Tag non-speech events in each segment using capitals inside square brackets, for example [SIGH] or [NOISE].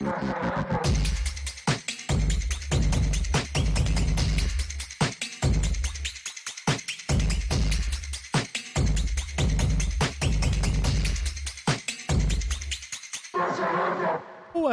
Boa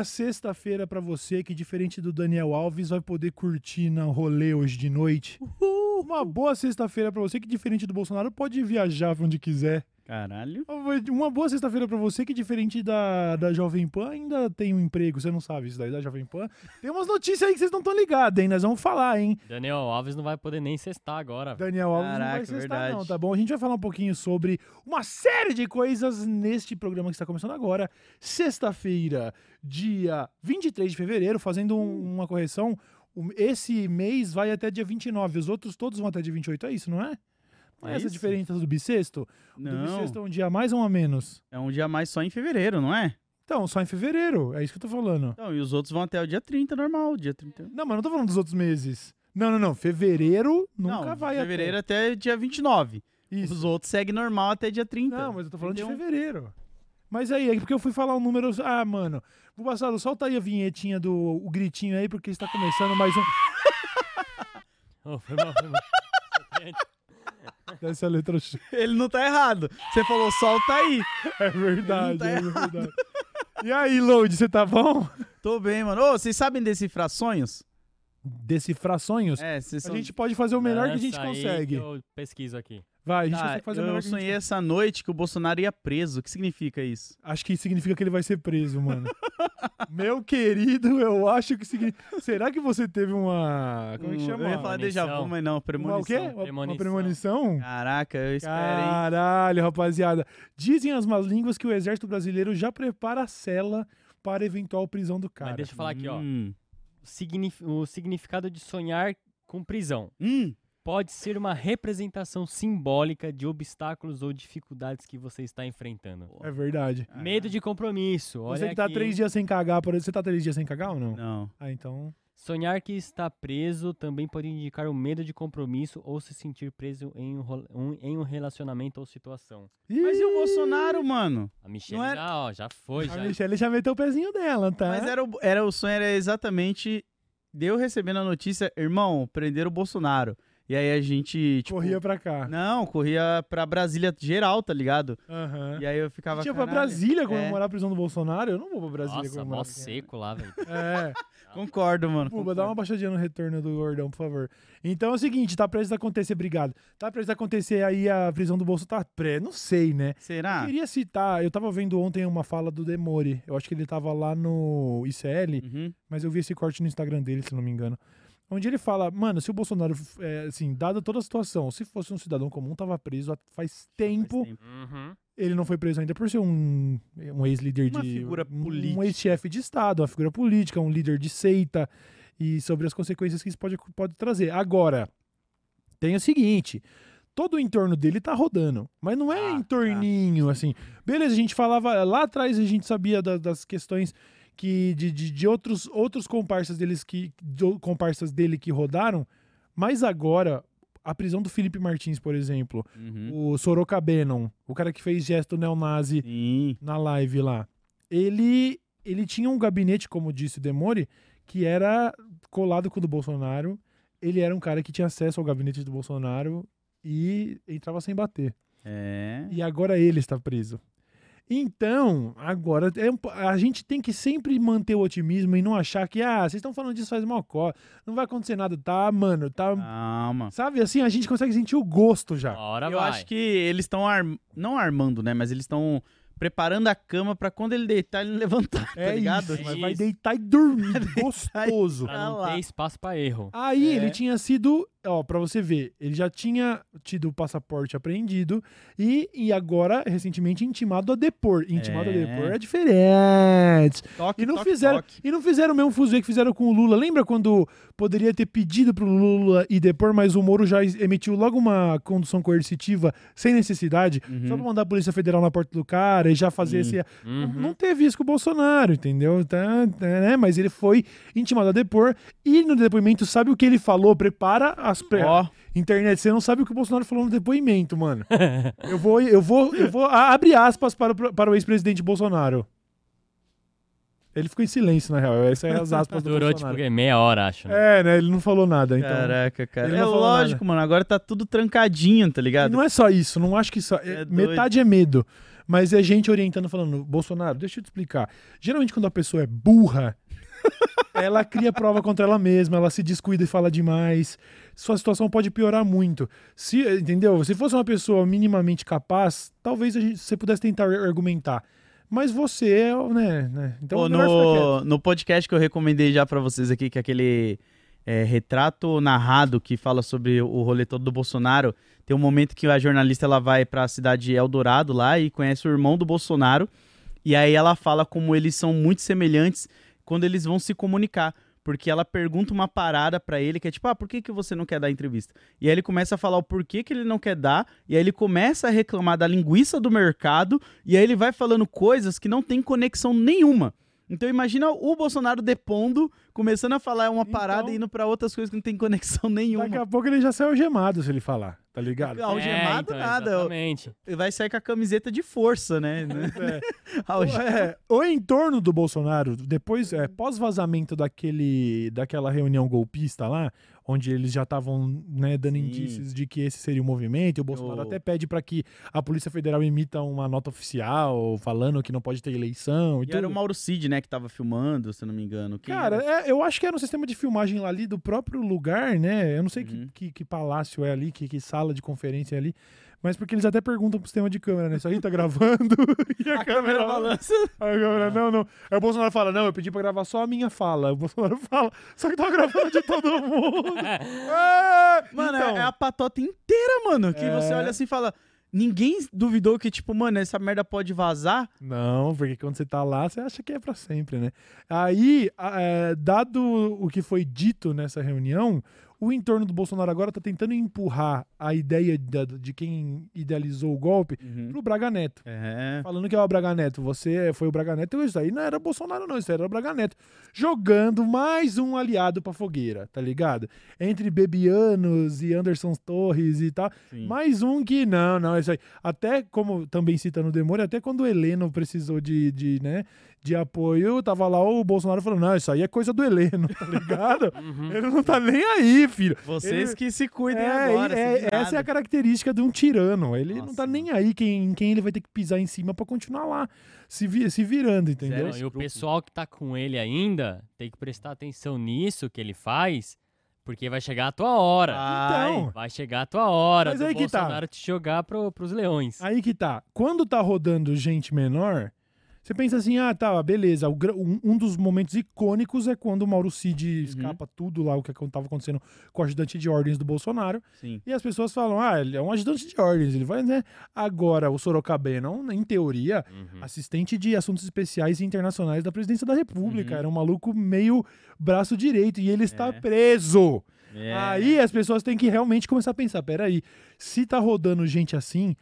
sexta-feira pra você que, diferente do Daniel Alves, vai poder curtir na rolê hoje de noite. Uma boa sexta-feira pra você que, diferente do Bolsonaro, pode viajar pra onde quiser. Caralho. Uma boa sexta-feira pra você que, diferente da, da Jovem Pan, ainda tem um emprego. Você não sabe isso daí da Jovem Pan. Tem umas notícias aí que vocês não estão ligados, hein? Nós vamos falar, hein? Daniel Alves não vai poder nem cestar agora. Daniel Alves não vai Caraca, sextar, verdade. não, tá bom? A gente vai falar um pouquinho sobre uma série de coisas neste programa que está começando agora. Sexta-feira, dia 23 de fevereiro, fazendo um- uma correção. Esse mês vai até dia 29, os outros todos vão até dia 28, é isso, não é? Não é essa isso? diferença do bissexto? O do Não, bissexto é um dia a mais ou um a menos? é um dia a mais só em fevereiro, não é? Então, só em fevereiro, é isso que eu tô falando. Então, e os outros vão até o dia 30, normal, dia 30. Não, mas não tô falando dos outros meses. Não, não, não. Fevereiro nunca não, vai fevereiro até. até dia 29. Isso. Os outros seguem normal até dia 30. Não, mas eu tô falando de 31. fevereiro. Mas aí, é porque eu fui falar um número. Ah, mano. Vou passar, solta aí a vinhetinha do o gritinho aí, porque está começando mais um. [LAUGHS] Oh, foi mal, foi mal. [LAUGHS] Essa letra X. [LAUGHS] Ele não tá errado. Você falou solta aí. É verdade, Ele é tá verdade. E aí, Load, você tá bom? Tô bem, mano. Ô, vocês sabem decifrar sonhos? Decifrar sonhos? É, vocês A são... gente pode fazer o melhor que a gente consegue. eu pesquiso aqui. Vai, a gente Tá, consegue fazer o melhor eu que a gente sonhei essa noite que o Bolsonaro ia preso. O que significa isso? Acho que significa que ele vai ser preso, mano. [LAUGHS] Meu querido, eu acho que significa. Será que você teve uma. Como é que Um- chama? Eu ia falar déjà vu, Premonição. mas não, Uma, premonição. o quê? Uma- Uma Premonição. premonição? Caraca, eu espero, hein? Caralho, rapaziada. Dizem as más línguas que o exército brasileiro já prepara a cela para eventual prisão do cara. Mas deixa eu falar aqui, ó. Signif- o significado de sonhar com prisão. Hum. Pode ser uma representação simbólica de obstáculos ou dificuldades que você está enfrentando. É verdade. Medo de compromisso. Olha Você que tá aqui. três dias sem cagar, por exemplo. Você tá três dias sem cagar ou não? Não. Ah, então. Sonhar que está preso também pode indicar o medo de compromisso ou se sentir preso em um, um- em um relacionamento ou situação. Mas e o Bolsonaro, mano? A Michelle Não era- já, ó, já foi, A já. Michelle já meteu o pezinho dela, tá? Mas era o, era o sonho era exatamente deu recebendo a notícia, irmão, prenderam o Bolsonaro. E aí a gente, tipo, Corria pra cá. Não, corria pra Brasília geral, tá ligado? Aham. E aí eu ficava Tinha pra. Brasília É. comemorar a prisão do Bolsonaro? Eu não vou pra Brasília Nossa, comemorar. mó a prisão. seco lá, velho. É. [LAUGHS] Concordo, mano. Puba, dá uma baixadinha no retorno do gordão, por favor. Então é o seguinte, tá prestes a acontecer, obrigado. Tá prestes a acontecer aí a prisão do Bolsonaro. Tá pré, não sei, né? Será? Eu queria citar, eu tava vendo ontem uma fala do Demore. Eu acho que ele tava lá no ICL, Uhum. mas eu vi esse corte no Instagram dele, se não me engano. Onde ele fala, mano, se o Bolsonaro, é, assim, dada toda a situação, se fosse um cidadão comum, tava preso há- faz tempo. Faz tempo. Uhum. Ele não foi preso ainda por ser um, um ex-líder Uma de. figura um- política. Um ex-chefe de Estado, uma figura política, um líder de seita. E sobre as consequências que isso pode, pode trazer. Agora, tem o seguinte. Todo o entorno dele tá rodando. Mas não é Ah, entorninho, assim. Beleza, a gente falava. Lá atrás a gente sabia da- das questões que de, de, de outros, outros comparsas deles que. de comparsas dele que rodaram. Mas agora, a prisão do Felipe Martins, por exemplo Uhum. o Soroka Bannon, o cara que fez gesto neonazi Sim. na live lá, ele, ele tinha um gabinete, como disse o Demore, que era colado com o do Bolsonaro. Ele era um cara que tinha acesso ao gabinete do Bolsonaro e entrava sem bater. É. E agora ele está preso. Então, agora é a gente tem que sempre manter o otimismo e não achar que, ah, vocês estão falando disso faz mal có, não vai acontecer nada. Tá, mano, tá. Calma. Sabe assim, a gente consegue sentir o gosto já. Hora Eu vai. acho que eles estão arm... não armando, né? Mas eles estão preparando a cama pra quando ele deitar, ele levantar, [LAUGHS] É tá ligado? isso, mas É vai isso. deitar e dormir, [LAUGHS] gostoso. Pra não lá. ter espaço pra erro. Aí É. ele tinha sido, ó, pra você ver, ele já tinha tido o passaporte apreendido e, e agora, recentemente, intimado a depor. Intimado É. a depor é diferente. Toque, E não, toque, fizeram, toque. e não fizeram o mesmo fuzuê que fizeram com o Lula. Lembra quando poderia ter pedido pro Lula ir depor, mas o Moro já emitiu logo uma condução coercitiva sem necessidade, Uhum. só pra mandar a Polícia Federal na porta do cara e já fazer Sim. esse, Uhum. não- teve isso com o Bolsonaro, entendeu? Tá, tá, né? Mas ele foi intimado a depor e no depoimento, sabe o que ele falou? Prepara as. Ó, internet. Você não sabe o que o Bolsonaro falou no depoimento, mano. [LAUGHS] eu vou, eu vou, eu vou a- abre aspas para, o- para o ex-presidente Bolsonaro. Ele ficou em silêncio, na real. Essa é as aspas do [LAUGHS] Durou, tipo, Bolsonaro. meia hora, acho. né? É, né? Ele não falou nada, então... Caraca, cara. ele É não falou lógico, mano. Agora tá tudo trancadinho, tá E ligado? não é só isso, não acho que só. é- É doido. metade é medo. Mas é gente orientando, falando, Bolsonaro, deixa eu te explicar. Geralmente, quando a pessoa é burra, ela cria prova contra ela mesma, ela se descuida e fala demais. Sua situação pode piorar muito. Se, entendeu? Se fosse uma pessoa minimamente capaz, talvez a gente- você pudesse tentar argumentar. Mas você é, né? né? Então, Pô, no, no podcast que eu recomendei já pra vocês aqui, que é aquele é, retrato narrado que fala sobre o rolê todo do Bolsonaro, tem um momento que a jornalista ela vai pra cidade Eldorado lá e conhece o irmão do Bolsonaro, e aí ela fala como eles são muito semelhantes quando eles vão se comunicar. Porque ela pergunta uma parada pra ele que é tipo, ah, por que, que você não quer dar entrevista? E aí ele começa a falar o porquê que ele não quer dar, e aí ele começa a reclamar da linguiça do mercado, e aí ele vai falando coisas que não tem conexão nenhuma. Então imagina o Bolsonaro depondo, começando a falar uma parada Então- e indo pra outras coisas que não tem conexão [LAUGHS] nenhuma. Daqui a pouco ele já saiu gemado se ele falar, tá ligado? Algemado É, então, nada. Exatamente. Ele vai sair com a camiseta de força, né? [LAUGHS] É. [LAUGHS] Alge- É, o entorno do Bolsonaro, depois, é, pós-vazamento daquele, daquela reunião golpista lá, onde eles já estavam né, dando Sim. indícios de que esse seria o movimento, e o Bolsonaro O- até pede para que a Polícia Federal emita uma nota oficial falando que não pode ter eleição e, E tudo. era o Mauro Cid, né, que tava filmando, se eu não me engano. Quem Cara, é, eu acho que era um sistema de filmagem lá ali do próprio lugar, né? Eu não sei que- Uhum. que, que palácio é ali, que, que sala de conferência é ali. Mas porque eles até perguntam pro sistema de câmera, né? Isso aí tá gravando [LAUGHS] e a, câmera balança. A câmera, [LAUGHS] não, não. Aí o Bolsonaro fala, não, eu pedi pra gravar só a minha fala. O Bolsonaro [LAUGHS] fala, só que tava gravando de todo mundo. É, Mano, então, é a patota inteira, mano. Que você É. olha assim e fala. Ninguém duvidou que, tipo, mano, essa merda pode vazar. Não, porque quando você tá lá, você acha que é pra sempre, né? Aí, a- é, dado o que foi dito nessa reunião, o entorno do Bolsonaro agora tá tentando empurrar a ideia da- de quem idealizou o golpe pro Braga Neto. É. Falando que é o Braga Neto, você foi o Braga Neto, isso aí não era Bolsonaro, não, isso aí era o Braga Neto. Jogando mais um aliado pra fogueira, tá ligado? Entre Bebianos e Anderson Torres e tal. Sim. Mais um que não, não, isso aí. Até, como também cita no Demônio, até quando o Heleno precisou de, de, né, de apoio, tava lá o Bolsonaro falando, não, isso aí é coisa do Heleno, [LAUGHS] tá ligado? Uhum. Ele não tá nem aí, filho. Vocês Ele- que se cuidem É, agora. é, essa é a característica de um tirano. Ele não Nossa, tá mano. nem aí quem, em quem ele vai ter que pisar em cima pra continuar lá, se, vi- se virando, entendeu? Zero Não, e o pessoal que tá com ele ainda tem que prestar atenção nisso que ele faz, porque vai chegar a tua hora. Ai, Então, Vai chegar a tua hora Mas do aí que tá. Bolsonaro te jogar pro, pros leões. Aí que tá. Quando tá rodando gente menor, você pensa assim, ah, tá, beleza. o um, dos momentos icônicos é quando o Mauro Cid escapa tudo lá, o que tava acontecendo com o ajudante de ordens do Bolsonaro. sim. E as pessoas falam, ah, ele é um ajudante de ordens, ele vai, né? Agora, o Sorocabano, em teoria, Uhum. assistente de assuntos especiais e internacionais da presidência da República. Uhum. Era um maluco meio braço direito e ele está É. preso. É. Aí as pessoas têm que realmente começar a pensar: peraí, se tá rodando gente assim,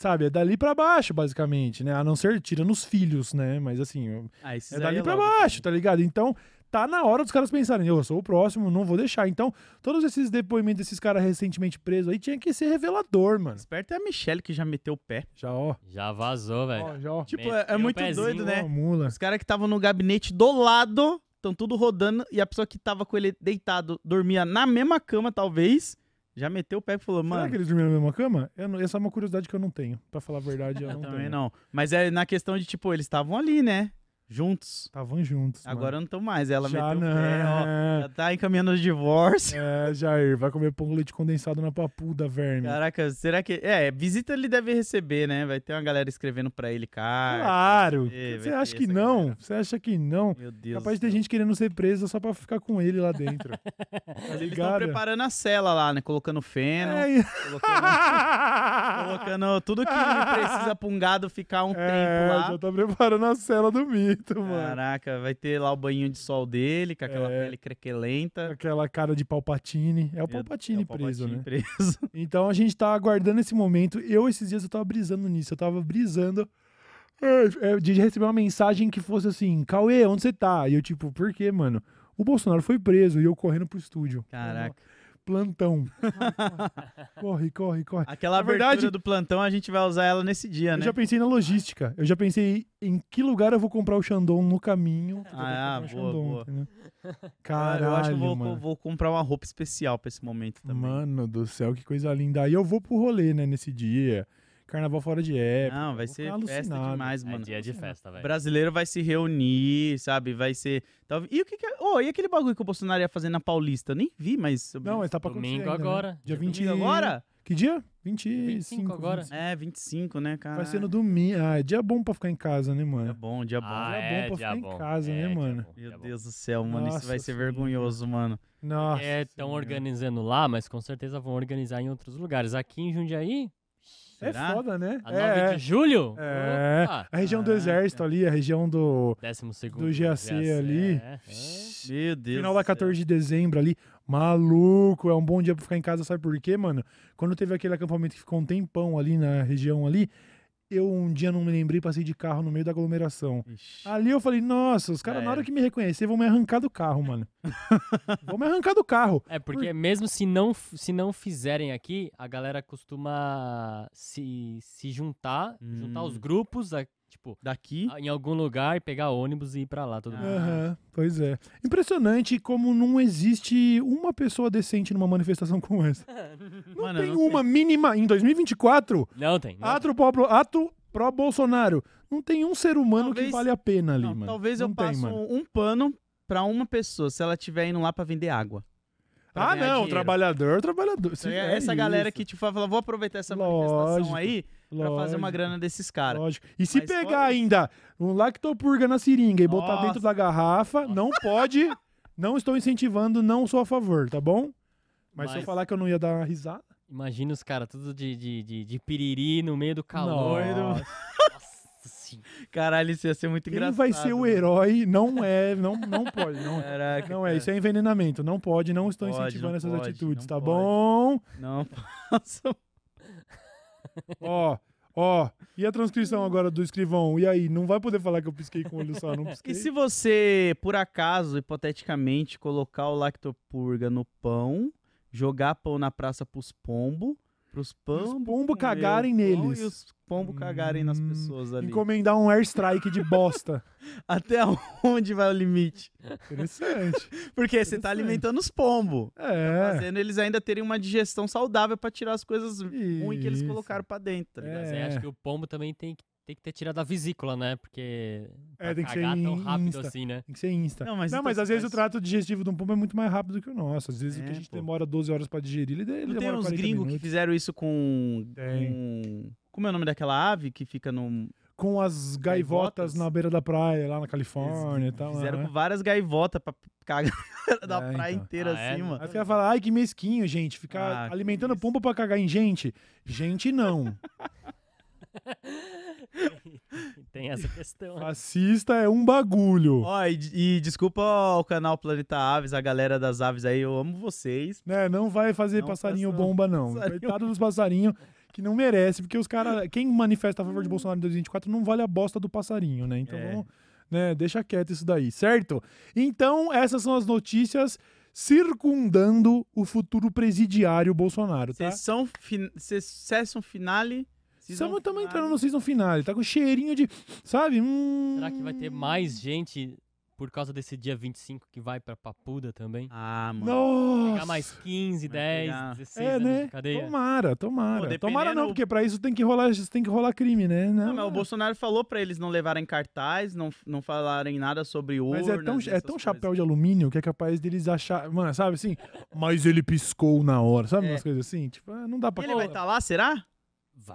sabe, é dali pra baixo, basicamente, né? A não ser tirando os filhos, né? Mas assim, Ah, é dali pra logo. baixo, tá ligado? Então. Tá na hora dos caras pensarem, eu sou o próximo, não vou deixar. Então, todos esses depoimentos desses caras recentemente presos aí tinha que ser revelador, mano. Esperto é a Michelle que já meteu o pé. Já, ó. Já vazou, velho. ó já, ó. Tipo, Meteu é, é o muito pezinho, doido, né? Ó, mula. Os caras que estavam no gabinete do lado, estão tudo rodando, e a pessoa que tava com ele deitado dormia na mesma cama, talvez. Já meteu o pé e falou, Será mano. que eles dormiram na mesma cama? Eu não- essa é uma curiosidade que eu não tenho. Pra falar a verdade, eu Eu não também tenho. não. Mas é na questão de, tipo, eles estavam ali, né? Juntos. Estavam juntos. Agora não estão mais. Ela Já meteu não. o pé, ó. Já tá encaminhando o divórcio. É, Jair, vai comer pão com leite condensado na papuda, verme. Caraca, será que. É, visita ele deve receber, né? Vai ter uma galera escrevendo pra ele, cara. Claro. É, Você acha que não? galera. Você acha que não? Meu Deus. Capaz de ter gente querendo ser presa só pra ficar com ele lá dentro. [LAUGHS] tá Eles estão preparando a cela lá, né? Colocando feno, É, colocando, [LAUGHS] colocando tudo que precisa pra um gado ficar um É, tempo lá. já tá preparando a cela do mito, mano. Caraca, vai ter lá o banho de sol dele, com aquela É. pele crequelenta. Aquela cara de Palpatine. É o Palpatine é o preso, Palpatine né? preso. [LAUGHS] Então a gente tá aguardando esse momento. Eu, esses dias, eu tava brisando nisso. Eu tava brisando é, é, de receber uma mensagem que fosse assim: Cauê, onde você tá? E eu, tipo, por quê, mano? O Bolsonaro foi preso e eu correndo pro estúdio. Caraca. Plantão. [LAUGHS] corre, corre, corre. Aquela Na abertura verdade- do plantão, a gente vai usar ela nesse dia, Eu né? já pensei na logística. Eu já pensei em que lugar eu vou comprar o Shandong no caminho. eu Ah, boa, Shandong, boa. entendeu? [LAUGHS] Caralho, eu acho que eu vou, vou comprar uma roupa especial pra esse momento também. Mano do céu, que coisa linda. Aí eu vou pro rolê, né, nesse dia. Carnaval fora de época. Não, vai ser festa demais, É mano. dia de festa, O velho. brasileiro vai se reunir, sabe? Vai ser. E o que, que é. Oh, e aquele bagulho que o Bolsonaro ia fazer na Paulista? Nem vi, mas. Não, mas tá pra Domingo ainda, né? agora. Dia Dia 20... Domingo agora? Que dia? 25, 25 agora. 25. É, 25, né, cara? Vai ser no domingo. Ah, é dia bom pra ficar em casa, né, Dia mano? bom, dia bom. Ah, Dia bom é, pra dia ficar em bom. casa, né, É, dia mano? bom, Meu bom. Deus do céu, mano. Isso vai Nossa ser Senhora. vergonhoso, mano. Nossa. Estão Senhora. organizando lá, mas com certeza vão organizar em outros lugares. Aqui em Jundiaí, É Será? foda, né? a 9 é, de julho? É. Opa! A região do exército ali, a região do Décimo segundo. do GAC ali. É, é. Meu Deus. final da céu. 14 de dezembro ali. Maluco, é um bom dia pra ficar em casa, sabe por quê, mano? Quando teve aquele acampamento que ficou um tempão ali na região ali, eu um dia não me lembrei, passei de carro no meio da aglomeração. Ixi. Ali eu falei, nossa, os caras Já na hora que me reconhecer vão me arrancar do carro, mano. [LAUGHS] vão me arrancar do carro. É, porque mesmo se não, se não fizerem aqui, a galera costuma se, se juntar, juntar os Hum. grupos, a- tipo, Daqui. em algum lugar e pegar ônibus e ir pra lá todo mundo. Aham, pois é. Impressionante como não existe uma pessoa decente numa manifestação [LAUGHS] como essa. [LAUGHS] Não Mano, tem não uma mínima. Em 2024, Não tem. Não ato, pro, ato pró-Bolsonaro. Não tem um ser humano que Talvez- vale a pena ali, Não, mano. talvez não eu tem, passe mano. um pano pra uma pessoa se ela estiver indo lá pra vender água. Pra Ah, não, dinheiro. trabalhador, trabalhador. Se É é essa galera isso, que te fala, vou aproveitar essa manifestação Lógico, aí pra fazer uma grana desses caras. Lógico. E se Mas pegar fora- ainda um lactopurga na seringa e botar Nossa. dentro da garrafa, não pode. Não estou incentivando, não sou a favor, tá bom? Mas, se eu Mas- falar que eu não ia dar uma risada. Imagina os caras tudo de, de, de, de piriri no meio do calor. Nossa. Nossa [LAUGHS] senhora. Caralho, isso ia ser muito Quem engraçado. vai ser o mano. herói não é, não, não pode, não, Caraca, não é, cara. isso é envenenamento, não pode, não estou Pode, incentivando não essas pode, atitudes, tá pode. bom? Não [LAUGHS] posso. Ó, ó, e a transcrição agora do escrivão? E aí, não vai poder falar que eu pisquei com o olho só, não pisquei? [LAUGHS] E se você, por acaso, hipoteticamente, colocar o lactopurga no pão, jogar pão na praça pros pombos, pros pombos pombos comer cagarem neles. E os pombos cagarem nas Hum, pessoas ali. Encomendar um airstrike de bosta. [LAUGHS] Até onde vai o limite? Interessante. [LAUGHS] Porque você tá alimentando os pombos. É. Fazendo eles ainda terem uma digestão saudável pra tirar as coisas ruins que eles Isso. colocaram pra dentro, tá ligado? É. acho que o pombo também tem, que- tem que ter tirado a vesícula, né? Porque. É, tem que ser cagar tão rápido Insta. assim, né? Tem que ser insta. Não, mas não, então mas às você vezes o trato digestivo de um pombo é muito mais rápido do que o nosso. Às vezes o que É, a gente pô. demora 12 horas pra digerir, ele, ele Não tem demora uns 40 gringos que fizeram isso com, com. Como é o nome daquela ave que fica no. Com as gaivotas Gaivotas? na beira da praia, lá na Califórnia e tal. Fizeram né? com várias gaivotas pra cagar [LAUGHS] da É, praia então. inteira Ah, é? assim, mano. Aí fica falando, ai que mesquinho, gente. Ficar Ah, alimentando pombo pra cagar em gente. Gente, não. [LAUGHS] [LAUGHS] tem essa questão. né? Fascista é um bagulho. Ó, e, e desculpa ao canal Planeta Aves, a galera das aves aí, eu amo vocês. Né? Não vai fazer Não passarinho bomba, não. passarinho. Coitado dos passarinhos que não merece, porque os caras. Quem manifesta a favor de Bolsonaro em 2024 não vale a bosta do passarinho, né? Então É. vamos. Né, deixa quieto isso daí, certo? Então, essas são as notícias circundando o futuro presidiário Bolsonaro, tá? Sessão, fin... Session finale. Estamos finale. entrando no season finale, tá com cheirinho de. Sabe? Hum... Será que vai ter mais gente por causa desse dia 25 que vai pra Papuda também? Ah, mano. Pegar Nossa! mais 15, Vai 10, pegar. 16 É, anos né? de cadeia? Tomara, tomara. Pô, tomara não, porque pra isso tem que rolar, tem que rolar crime, né? Não, mas o Bolsonaro falou pra eles não levarem cartaz, não, não falarem nada sobre urnas. Mas é tão, é tão chapéu de alumínio que é capaz deles achar. Mano, sabe assim? Mas ele piscou na hora. Sabe É. umas coisas assim? Tipo, ah, não dá pra. Ele vai estar lá, será?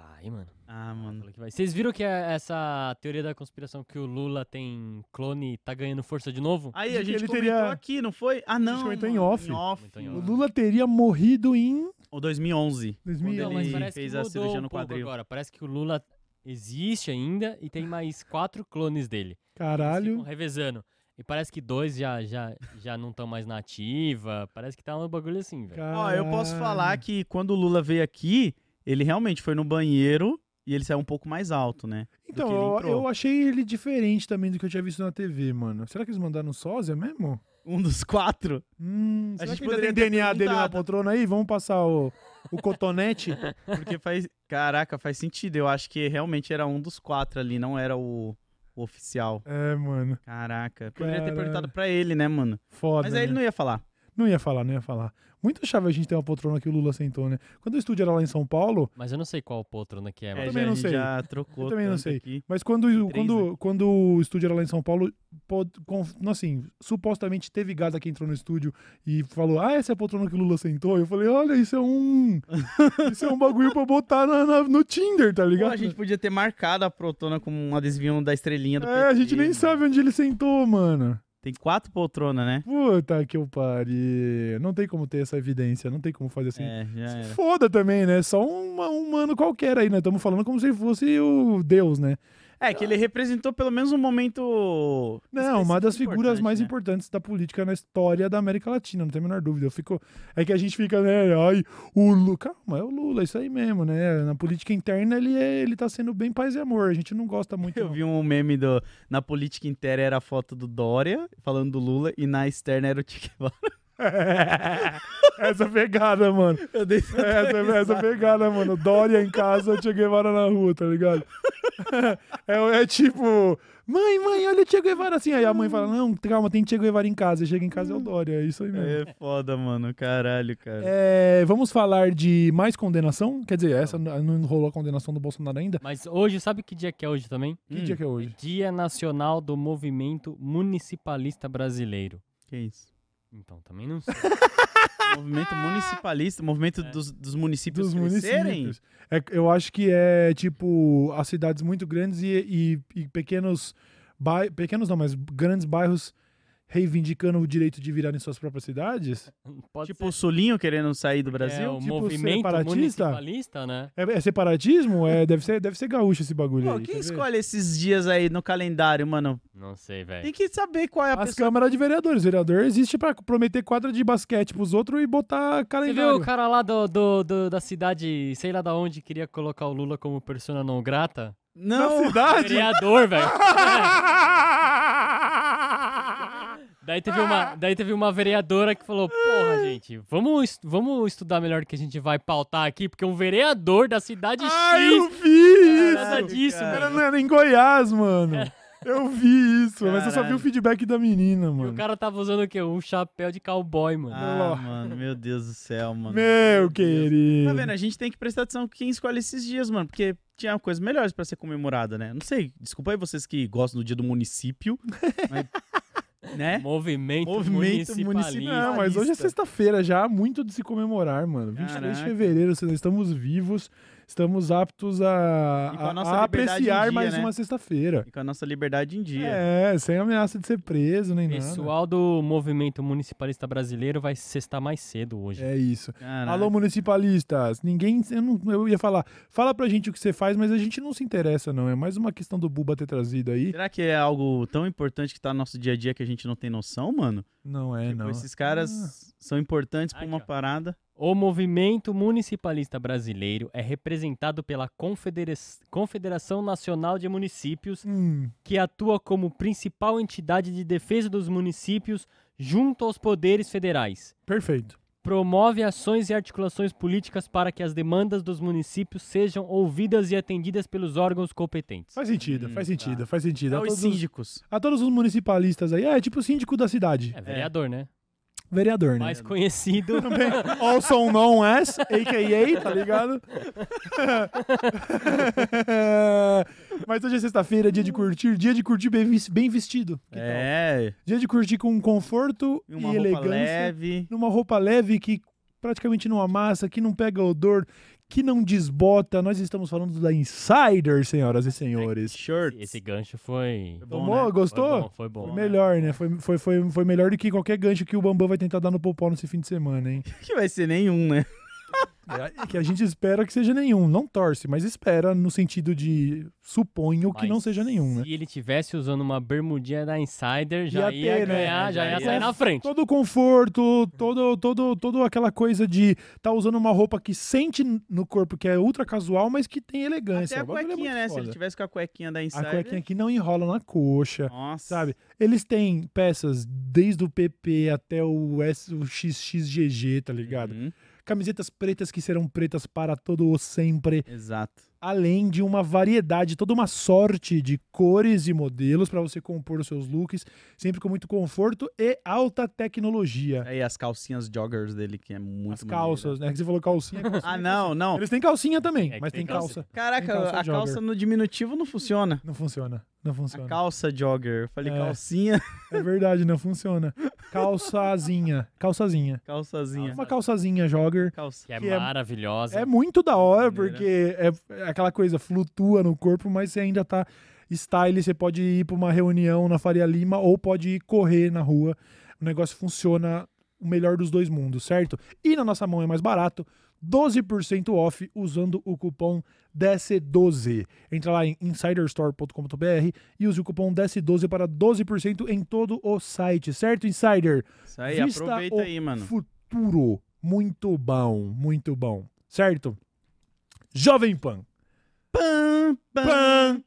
Vai, mano. Ah, mano. Falou que vai. Vocês viram que é essa teoria da conspiração que o Lula tem clone e tá ganhando força de novo? Aí a gente ele comentou teria- aqui, não foi? Ah, não. comentou em off. Em O off. Lula teria morrido em Ou 2011. 2000. Não, ele mas parece fez a cirurgia um no quadril. agora. Parece que o Lula existe ainda e tem mais quatro clones dele. Eles Caralho. ficam revezando. E parece que dois já, já, já não estão mais na ativa. Parece que tá um bagulho assim, velho. Ó, eu posso falar que quando o Lula veio aqui, ele realmente foi no banheiro e ele saiu um pouco mais alto, né? Então, ele eu, eu achei ele diferente também do que eu tinha visto na TV, mano. Será que eles mandaram sósia mesmo? Um dos quatro? Hum, A gente poderia tem ter DNA dele na poltrona aí? Vamos passar o, o cotonete. [LAUGHS] Porque faz. Caraca, faz sentido. Eu acho que realmente era um dos quatro ali, não era o, oficial. é, mano. Caraca. Poderia ter perguntado pra ele, né, mano? Foda. Mas aí ele né? não ia falar. Não ia falar, não ia falar. Muito chave a gente ter uma poltrona que o Lula sentou, né? Quando o estúdio era lá em São Paulo, Mas eu não sei qual poltrona que é, É, mano. também já, não a gente sei. já trocou. Eu também não sei. aqui. Mas quando, Três, quando, quando o estúdio era lá em São Paulo, pod- com- assim, supostamente teve gada que entrou no estúdio e falou: Ah, essa é a poltrona que o Lula sentou. Eu falei: Olha, isso é um. [LAUGHS] isso é um bagulho pra botar na- na- no Tinder, tá Pô, ligado? a gente podia ter marcado a Protona com um adesivinho da estrelinha do é, a PT, gente nem mano. sabe onde ele sentou, mano. Tem quatro poltronas, né? Puta que eu pariu. Não tem como ter essa evidência, não tem como fazer assim. É, já era. Foda também, né? Só uma- um mano qualquer aí, né? Estamos falando como se fosse o Deus, né? É, que ele representou pelo menos um momento. Não, uma das figuras mais né? importantes da política na história da América Latina, não tem a menor dúvida. Eu fico. É que a gente fica, né? Ai, o Lula. Calma, é o Lula, isso aí mesmo, né? Na política interna ele, é, ele tá sendo bem paz e amor. A gente não gosta muito. Eu não. vi um meme do. Na política inteira era a foto do Dória, falando do Lula, e na externa era o Che Guevara. [LAUGHS] essa pegada, mano. Eu dei Essa, [LAUGHS] essa pegada, mano. Dória em casa, Che Guevara na rua, tá ligado? [LAUGHS] É, é tipo, mãe, mãe, olha o Che Guevara assim. Aí a mãe fala, não, calma, tem Che Guevara em casa. Chega em casa é o Dória, é isso aí mesmo. É foda, mano. Caralho, cara. É, vamos falar de mais condenação? Quer dizer, essa não rolou a condenação do Bolsonaro ainda. Mas hoje, sabe que dia que é hoje também? Que Hum. dia que é hoje? Dia Nacional do Movimento Municipalista Brasileiro. Que isso? Então, também não sei. [LAUGHS] movimento municipalista, movimento É. dos, dos municípios Dos crescerem? municípios. É, eu acho que é tipo as cidades muito grandes e, e- e pequenos bai- pequenos não, mas grandes bairros reivindicando o direito de virarem suas próprias cidades. [LAUGHS] Pode Tipo o ser. Sulinho querendo sair do É Brasil? o tipo movimento separatista? municipalista, né? É, é separatismo? É, deve, ser, deve ser gaúcho esse bagulho Pô, aí. quem quer ver? escolhe esses dias aí no calendário, mano? Não sei, Tem velho. que saber qual é a As pessoa. câmaras de vereadores. Vereador existe pra prometer quadra de basquete pros outros e botar Você calendário. viu o cara lá do, do- do- da cidade, sei lá da onde, queria colocar o Lula como persona não grata? Na Não, cidade? Vereador, velho. [LAUGHS] [LAUGHS] Daí teve, uma, daí teve uma vereadora que falou: Porra, gente, vamos, vamos estudar melhor o que a gente vai pautar aqui, porque um vereador da cidade Ai, eu X. vi Nada isso! disso, cara. Era, não era em Goiás, mano. Eu vi isso, mas eu só vi Caralho. o feedback da menina, E o mano. cara tava usando o quê? Um chapéu de cowboy, mano. Ah, mano, meu Deus do céu, mano. Meu Deus. querido. Tá vendo? A gente tem que prestar atenção quem escolhe esses dias, mano, porque tinha coisas melhores pra ser comemorada, né? Não sei, desculpa aí vocês que gostam do dia do município, [LAUGHS] mas, né? Movimento, Movimento municipalista. Não, mas hoje é sexta-feira, já há muito de se comemorar, mano. 23 de Caraca. fevereiro, nós estamos vivos, estamos aptos a, a a- apreciar dia, mais né? uma sexta-feira. E com a nossa liberdade em dia. É, sem ameaça de ser preso nem Pessoal do movimento municipalista brasileiro vai sextar mais cedo hoje. nada. É isso. Caraca. Alô, municipalistas. Ninguém. Eu, não- eu ia falar. Fala pra gente o que você faz, mas a gente não se interessa, não. É mais uma questão do Buba ter trazido aí. Será que é algo tão importante que tá no nosso dia a dia que a gente não tem noção, mano? Não é, Tipo, não. esses caras são importantes pra uma parada. O movimento municipalista brasileiro é representado pela Confedera- Confederação Nacional de Municípios, Hum, que atua como principal entidade de defesa dos municípios junto aos poderes federais. perfeito. Promove ações e articulações políticas para que as demandas dos municípios sejam ouvidas e atendidas pelos órgãos competentes. Faz sentido, Hum, faz sentido, tá. faz sentido. É A os todos, os, síndicos. a todos os municipalistas aí. É, tipo o síndico da cidade. É vereador, né? Vereador, né? Mais conhecido. [LAUGHS] Também. [LAUGHS] Also known as, a.k.a., tá ligado? [LAUGHS] Mas hoje é sexta-feira, dia de curtir, dia de curtir bem, vestido. Que tal? É, Dia de curtir com conforto e e, uma roupa elegância. leve. Numa roupa leve que praticamente não amassa, que não pega odor, que não desbota. Nós estamos falando da Insider, senhoras e senhores. Shirts. Esse gancho foi. Foi bom, Tomou? né? Gostou? Foi bom, foi bom. Foi melhor, né? Foi, foi, foi, foi melhor do que qualquer gancho que o Bambam vai tentar dar no Popó nesse fim de semana, hein? [LAUGHS] Que vai ser nenhum, né? É, que a gente espera que seja nenhum. Não torce, mas espera no sentido de suponho que Mas não seja nenhum, né? Se ele tivesse usando uma bermudinha da Insider, já Ia ia, ter, né? ganhar, já, Já ia ia. sair na frente. Todo o conforto, todo, todo, todo aquela coisa de tá usando uma roupa que sente no corpo que é ultra casual, mas que tem elegância. Até a é cuequinha, muito né? Se ele foda. tivesse com a cuequinha da A Insider... cuequinha que não enrola na coxa. Nossa. Sabe? Eles têm peças desde o PP até o, S, o XXGG, tá ligado? Uhum, Camisetas pretas que serão pretas para todo o sempre. Exato. Além de uma variedade, toda uma sorte de cores e modelos para você compor os seus looks, sempre com muito conforto e alta tecnologia. Aí as calcinhas joggers dele, que é muito As calças, né? Que você falou calcinha. [LAUGHS] calcinha Ah, não, não. Eles têm calcinha também, É mas tem tem calça. Caraca, Tem calça a jogger. calça no diminutivo não funciona. Não funciona. Não A funciona. calça jogger. Eu falei É. calcinha, [LAUGHS] É verdade, não funciona. Calçazinha. Calçazinha. calçazinha. Uma calçazinha jogger. Calça. Que é que é- maravilhosa. É muito da hora, Maneira. porque é é aquela coisa, flutua no corpo, mas você ainda tá style, você pode ir pra uma reunião na Faria Lima ou pode ir correr na rua. O negócio funciona o melhor dos dois mundos, certo? E na nossa mão é mais barato, 12% off usando o cupom DC12. Entra lá em insiderstore.com.br e use o cupom DC12 para 12% em todo o site, certo, Insider? Isso aí, Vista aproveita o aí, mano. Futuro. Muito bom, muito bom. Certo? Jovem Pan. Pam, pam. Pan.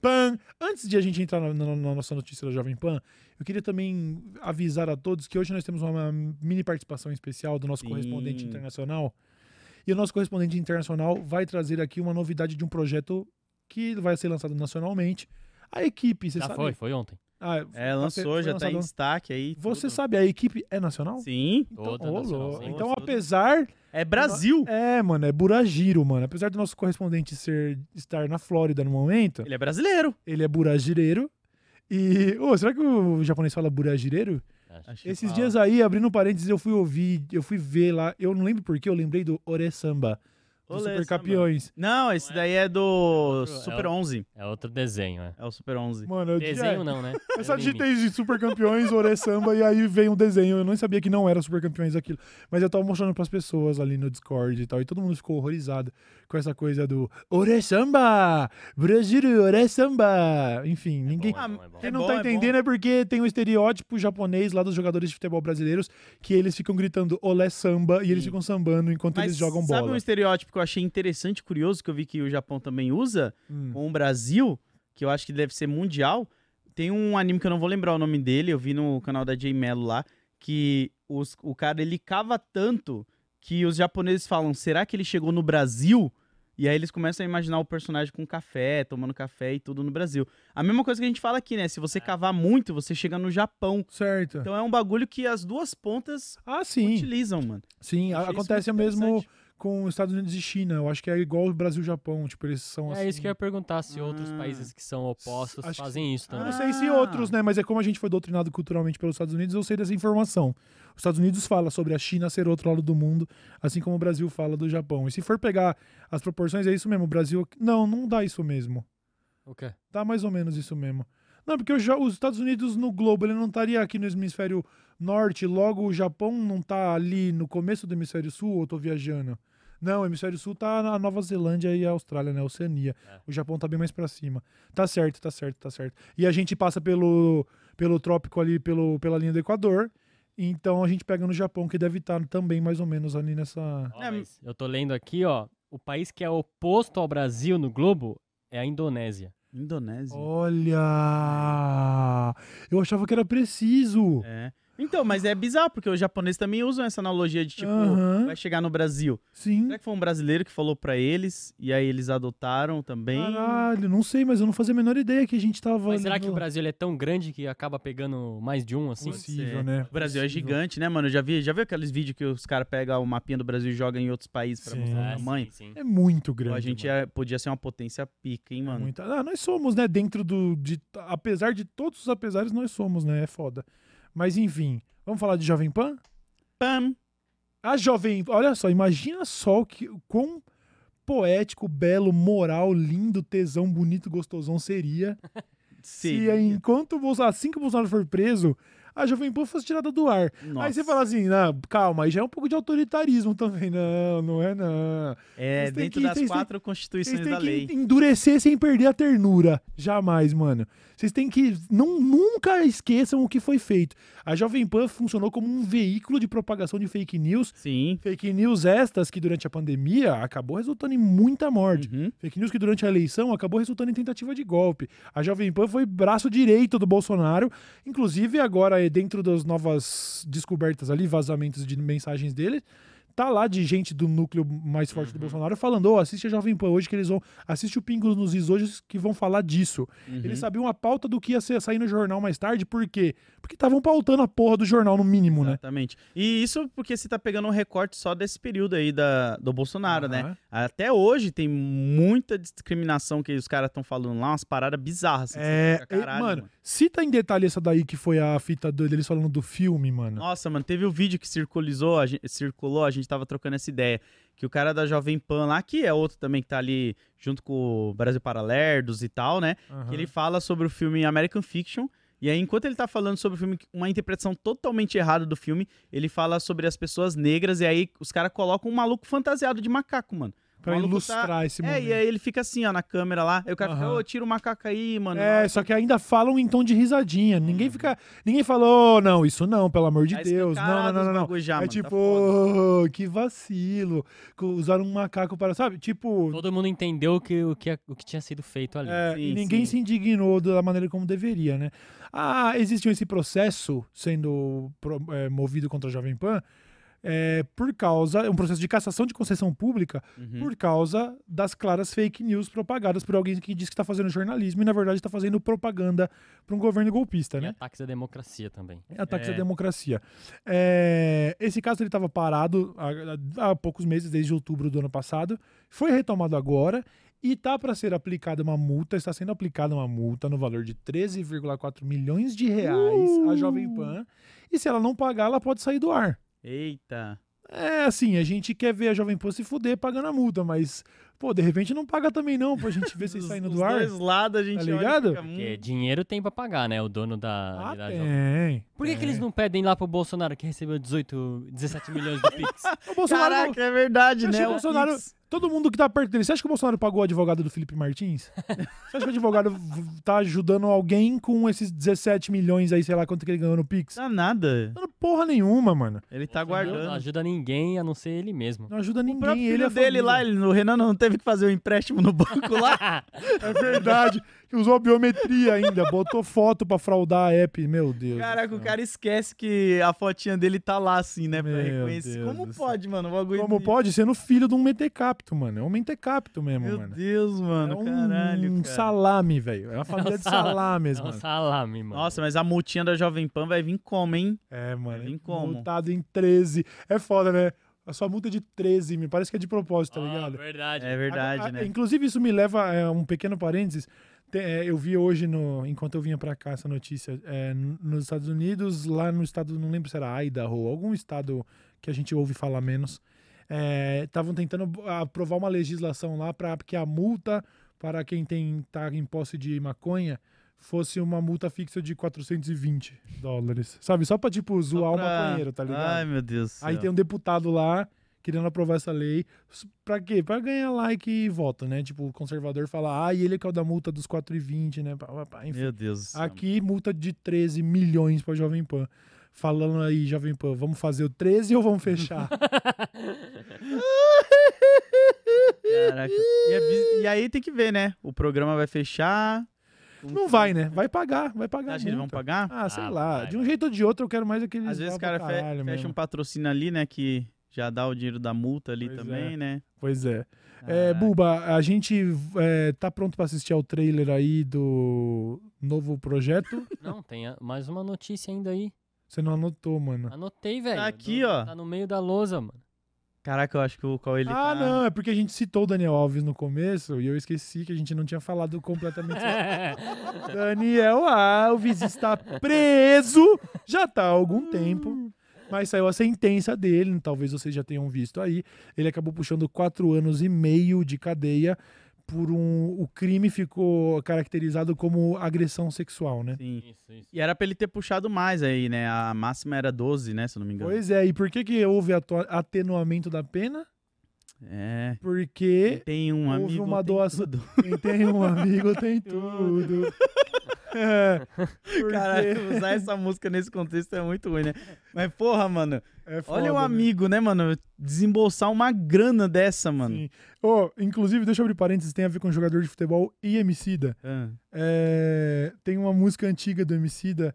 Pan. Antes de a gente entrar na, na- na nossa notícia da Jovem Pan, eu queria também avisar a todos que hoje nós temos uma mini participação especial do nosso Sim. correspondente internacional. E o nosso correspondente internacional vai trazer aqui uma novidade de um projeto que vai ser lançado nacionalmente. A equipe, você Já sabe? foi, foi ontem. Ah, É, tá- lançou, foi já tá em destaque aí. Você tudo. sabe, a equipe é nacional? Sim. Então, Toda ô, nacional, sim. então apesar É Brasil. É, mano, é Buragiro, mano. Apesar do nosso correspondente ser estar na Flórida no momento, Ele é brasileiro. ele é buragireiro. E. Ô, será que o japonês fala buragireiro? Acho Esses dias aí, abrindo parênteses, eu fui ouvir, eu fui ver lá. Eu não lembro porque eu lembrei do Ore Samba, Olê, Super samba. Campeões. Não, esse daí é do outro- é Super o- 11. É outro desenho, é. É o Super 11. Mano, eu Desenho é, não, né? [LAUGHS] Eu só digitei de Super Campeões, Ore Samba, e aí vem um desenho. Eu não sabia que não era Super Campeões aquilo. Mas eu tava mostrando pras pessoas ali no Discord e tal. E todo mundo ficou horrorizado com essa coisa do Ore Samba! Brasil, Ore Samba! Enfim, ninguém. bom, é bom, é bom. Quem É não bom, tá é bom. entendendo é porque tem um estereótipo japonês lá dos jogadores de futebol brasileiros que eles ficam gritando olé samba e eles ficam sambando enquanto Mas eles jogam sabe bola. um estereótipo que eu achei interessante curioso, que eu vi que o Japão também usa, Hum. com o Brasil, que eu acho que deve ser mundial? Tem um anime que eu não vou lembrar o nome dele, eu vi no canal da J Mello lá, que os- o cara ele cava tanto que os japoneses falam, será que ele chegou no Brasil? E aí eles começam a imaginar o personagem com café, tomando café e tudo no Brasil. A mesma coisa que a gente fala aqui, né? Se você cavar muito, você chega no Japão. Certo. Então é um bagulho que as duas pontas ah, sim. utilizam, mano. Sim, acontece muito mesmo. Com os Estados Unidos e China. Eu acho que é igual o Brasil e o Japão. Tipo, eles são assim. É isso que eu ia perguntar, se outros Ah. países que são opostos Acho que fazem isso Eu também. não sei se Ah. outros, né? Mas é como a gente foi doutrinado culturalmente pelos Estados Unidos, eu sei dessa informação. Os Estados Unidos fala sobre a China ser outro lado do mundo, assim como o Brasil fala do Japão. E se for pegar as proporções, é isso mesmo. O Brasil. Não, não dá isso mesmo. O quê? Dá mais ou menos isso mesmo. Não, porque os Estados Unidos no globo, ele não estaria aqui no hemisfério norte, logo o Japão não tá ali no começo do hemisfério sul, ou eu tô viajando? Não, o hemisfério sul tá na Nova Zelândia e a Austrália, né? Oceania. É. O Japão tá bem mais pra cima. Tá certo, tá certo, tá certo. E a gente passa pelo, pelo trópico ali, pelo, pela linha do Equador. Então a gente pega no Japão, que deve estar também mais ou menos ali nessa. É, mas eu tô lendo aqui, ó. O país que é oposto ao Brasil no globo é a Indonésia. Indonésia. Olha! Eu achava que era preciso. É. Então, mas é bizarro, porque os japoneses também usam essa analogia de tipo, Aham. vai chegar no Brasil. Sim. Será que foi um brasileiro que falou pra eles e aí eles adotaram também? Caralho, não sei, mas eu não fazia a menor ideia que a gente tava. Mas será que o Brasil é tão grande que acaba pegando mais de um assim? Possível, É. né? O Brasil é Possível. gigante, né, mano? Eu já vi, já viu aqueles vídeos que os caras pegam o mapinha do Brasil e jogam em outros países pra Sim. mostrar É, o tamanho? um sim, sim. É muito grande. A gente é- podia ser uma potência pica, hein, É mano? muita- Ah, nós somos, né? Dentro do. De... Apesar de todos os apesares, nós somos, né? É foda. Mas enfim, vamos falar de Jovem Pan? Pam! A Jovem. Olha só, imagina só o que, o quão poético, belo, moral, lindo, tesão, bonito, gostosão seria [LAUGHS] se enquanto o Bolsonaro, assim que o Bolsonaro for preso, a Jovem Pan fosse tirada do ar. Nossa. Aí você fala assim, calma, aí já é um pouco de autoritarismo também. Não, não é não. É, dentro que- das quatro Vocês constituições têm da que lei. endurecer sem perder a ternura. Jamais, mano. Vocês têm que. Não, nunca esqueçam o que foi feito. A Jovem Pan funcionou como um veículo de propagação de fake news. Sim. Fake news estas que durante a pandemia acabou resultando em muita morte. Uhum. Fake news que durante a eleição acabou resultando em tentativa de golpe. A Jovem Pan foi braço direito do Bolsonaro, inclusive agora dentro das novas descobertas ali, vazamentos de mensagens dele, tá lá de gente do núcleo mais forte Uhum. do Bolsonaro falando, ô, assiste a Jovem Pan hoje que eles vão, assiste o Pingos nos Is hoje que vão falar disso. Uhum. Eles sabiam a pauta do que ia ser, sair no jornal mais tarde, por quê? Porque estavam pautando a porra do jornal no mínimo, né? Exatamente. E isso porque você tá pegando um recorte só desse período aí da, do Bolsonaro, né? Aham. Até hoje tem muita discriminação que os caras estão falando lá, umas paradas bizarras. Assim, É, caralho, mano, cita em detalhe essa daí que foi a fita deles falando do filme, mano. Nossa, mano, teve o vídeo que circulizou, a gente, circulou, a gente tava trocando essa ideia. Que o cara da Jovem Pan lá, que é outro também que tá ali junto com o Brasil Paralerdos e tal, né? Aham. Que ele fala sobre o filme American Fiction. E aí, enquanto ele tá falando sobre o filme, uma interpretação totalmente errada do filme, ele fala sobre as pessoas negras. E aí, os caras colocam um maluco fantasiado de macaco, mano. Pra maluco ilustrar esse É, momento. e aí ele fica assim, ó, na câmera lá. Aí o cara fica, Aham. ô, tira o macaco aí, mano. É, só que ainda falam em tom de risadinha. Ninguém fica. Ninguém falou, não, isso não, pelo amor de Tá Deus. Não, não, não, não. já, é mano, tá tipo. "Oh, que vacilo. Usaram um macaco para, sabe? Tipo. Todo mundo entendeu o que, o que, o que tinha sido feito ali. é, Sim, e ninguém sim. se indignou da maneira como deveria, né? Ah, existiu esse processo sendo pro- é, movido contra a Jovem Pan é, por causa. um processo de cassação de concessão pública Uhum. por causa das claras fake news propagadas por alguém que diz que está fazendo jornalismo e, na verdade, está fazendo propaganda para um governo golpista, E né? ataques à democracia também. Ataques É. à democracia. É, esse caso ele estava parado há, há poucos meses, desde outubro do ano passado. Foi retomado agora e tá para ser aplicada uma multa, está sendo aplicada uma multa no valor de 13,4 milhões de reais à Jovem Pan. E se ela não pagar, ela pode sair do ar. Eita. É assim, a gente quer ver a Jovem Pan se fuder pagando a multa, mas, pô, de repente não paga também não, pra gente ver se Os- saindo os do ar. dois lados a gente Tá olha ligado? fica, Porque dinheiro tem pra pagar, né? O dono da. Ah, da Jovem. tem. Por que, que tem. eles não pedem lá pro Bolsonaro que recebeu 18, 17 milhões do [LAUGHS] Pix? O Bolsonaro não- Caraca, é verdade, né? que o Bolsonaro- Pix. Todo mundo que tá perto dele. Você acha que o Bolsonaro pagou o advogado do Felipe Martins? [LAUGHS] Você acha que o advogado tá ajudando alguém com esses 17 milhões aí, sei lá quanto que ele ganhou no Pix? Dá nada. Não, porra nenhuma, mano. Ele tá Não guardando. ajuda ninguém a não ser ele mesmo. Não ajuda O ninguém. próprio ele filho é dele lá, família. ele, o Renan não teve que fazer o empréstimo no banco lá. [LAUGHS] É verdade. Que usou biometria ainda. Botou foto pra fraudar a app. Meu Deus. Caraca, o cara esquece que a fotinha dele tá lá assim, né? Pra Meu reconhecer. Deus Como do céu. pode, mano? O bagulho Como de- pode? Sendo filho de um mentecapto, mano. É um mentecapto mesmo, Meu mano. Deus, mano. é um caralho, cara. salame, velho. É uma família de sala- salames, É um mano. salame, mano. Nossa, mas a multinha da Jovem Pan vai vir como, hein? É, mano. Vem como? Multado em 13. É foda, né? A sua multa é de 13, me parece que é de propósito, tá Ah, ligado? verdade. É verdade, A- a- né? Inclusive, isso me leva a um pequeno parênteses. É, eu vi hoje, no, enquanto eu vinha pra cá, essa notícia. é, nos Estados Unidos, lá no estado, não lembro se era Idaho, algum estado que a gente ouve falar menos, estavam tentando aprovar uma legislação lá para que a multa para quem tem tá em posse de maconha fosse uma multa fixa de 420 dólares. Sabe? Só pra, tipo, zoar Só o pra- maconheiro, tá ligado? Ai, meu Deus. Aí tem um deputado lá querendo aprovar essa lei. Pra quê? Pra ganhar like e voto, né? Tipo, o conservador fala, ah, e ele que é o da multa dos 4,20, né? Enfim, Meu Deus. aqui multa de 13 milhões pra Jovem Pan. Falando aí, Jovem Pan, vamos fazer o 13 ou vamos fechar? [LAUGHS] Caraca. E, é e aí tem que ver, né? O programa vai fechar. Não vai, né? Vai pagar, vai pagar. Você a acha que eles vão pagar? Ah, sei Ah, lá. vai, de um jeito ou de outro, eu quero mais aqueles. Às vezes o cara fe- fecha um patrocínio ali, né? Que já dá o dinheiro da multa ali Pois também, é. né? Pois é. É, Caraca. Buba, a gente é, tá pronto pra assistir ao trailer aí do novo projeto? [LAUGHS] Não, tem a- mais uma notícia ainda aí. Você não anotou, mano. Anotei, velho. Tá aqui, Do- ó. Tá no meio da lousa, mano. Caraca, eu acho que o qual ele ah, tá... não, é porque a gente citou o Daniel Alves no começo e eu esqueci que a gente não tinha falado completamente. [LAUGHS] Daniel Alves está preso, já tá há algum tempo, [LAUGHS] mas saiu a sentença dele, talvez vocês já tenham visto aí. Ele acabou puxando quatro anos e meio de cadeia por um. O crime ficou caracterizado como agressão sexual, né? Sim. Isso, isso. E era pra ele ter puxado mais aí, né? A máxima era 12, né? Se eu não me engano. Pois é, e por que, que houve atenuamento da pena? É. Porque Tem um houve amigo. uma tem doação- tudo. quem tem um amigo tem [LAUGHS] tudo. É, [LAUGHS] porque Caralho, usar essa música nesse contexto é muito ruim, né? Mas, porra, mano. é foda, olha o né? amigo, né, mano? Desembolsar uma grana dessa, mano. Sim. Ô, inclusive, deixa eu abrir parênteses, tem a ver com jogador de futebol e Emicida. Ah. É, tem uma música antiga do Emicida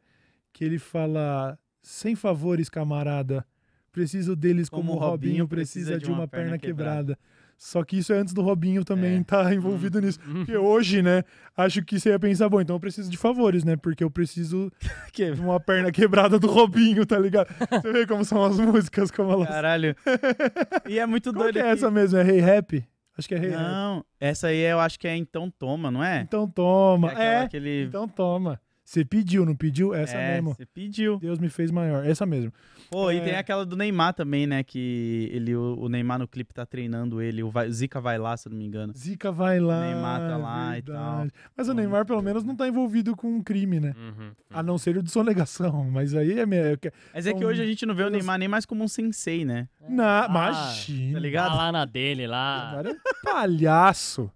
que ele fala: Sem favores, camarada. Preciso deles como, Como o Robinho precisa de uma, perna, quebrada. Só que isso é antes do Robinho também É. tá envolvido nisso. Porque hoje, né, acho que você ia pensar, bom, então eu preciso de favores, né? Porque eu preciso [LAUGHS] Que- uma perna quebrada do Robinho, tá ligado? Você vê como são as músicas, como elas. Caralho. [LAUGHS] E é muito doido que é que- essa mesmo? É Rei Rap? Acho que é Rei Rap. Não, essa aí eu acho que é Então Toma, não é? Então toma. aquela- É, aquele... então toma. Você pediu, não pediu? Essa é, mesmo. Você pediu. Deus me fez maior. Essa mesmo. Pô, É. e tem aquela do Neymar também, né? Que ele, o, o Neymar no clipe tá treinando ele. O Zica vai lá, se eu não me engano. Zica vai lá. Neymar tá lá e verdade. tal. Mas o Neymar, pelo menos, não tá envolvido com um crime, né? Uhum. A não ser o de sonegação. [LAUGHS] Mas aí é meio. Mas é que hoje a gente não vê o Neymar nem mais como um sensei, né? Na, Ah, imagina. tá ligado? Tá lá na dele, lá. Neymar é um palhaço.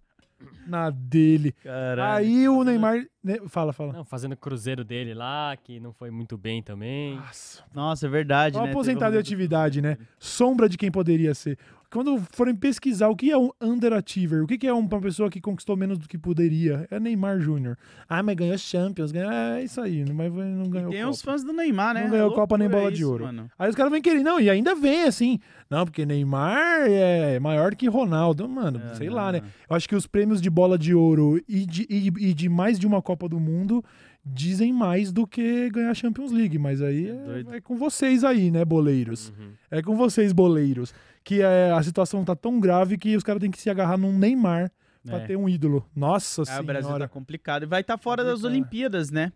Na dele. Caralho. Aí o Neymar. né, Fala, fala. Não, fazendo o cruzeiro dele lá, que não foi muito bem também. Nossa. Nossa, é verdade, Um né? aposentado de atividade, né? Sombra de quem poderia ser. Quando forem pesquisar o que é um underachiever, o que é uma pessoa que conquistou menos do que poderia, é Neymar Júnior. Ah, mas ganhou Champions, ganhou... é isso aí, mas não ganhou E tem Copa. os fãs do Neymar, né? Não ganhou É Copa nem bola de isso, ouro. Mano. Aí os caras vêm querer, não, e ainda vem assim, não, porque Neymar é maior que Ronaldo, mano, É, sei não, lá, né? não. Eu acho que os prêmios de bola de ouro e de, e, e de mais de uma Copa do Mundo dizem mais do que ganhar a Champions League, mas aí É é, é com vocês aí, né, boleiros? Uhum. É com vocês, boleiros. Que é, a situação tá tão grave que os caras têm que se agarrar num Neymar pra É. ter um ídolo. Nossa Ah, senhora. o Brasil tá complicado. E vai estar fora das Complicado. Olimpíadas, né?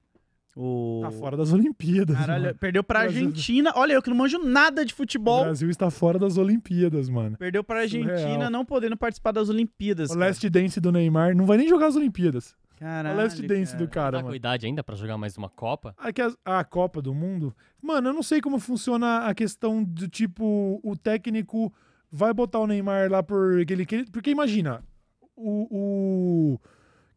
O... Tá fora das [LAUGHS] Olimpíadas. Caralho, mano. perdeu pra Brasil- Argentina. Olha, eu que não manjo nada de O futebol. Brasil está fora das Olimpíadas, mano. Perdeu pra Surreal. Argentina não podendo participar das Olimpíadas. O cara. Last Dance do Neymar não vai nem jogar as Olimpíadas. Caralho, o Last Dance cara. do cara, tá com mano. idade ainda pra jogar mais uma Copa? Ah, que a, a Copa do Mundo. Mano, eu não sei como funciona a questão do tipo, o técnico vai botar o Neymar lá por aquele. aquele- Porque imagina, o, o-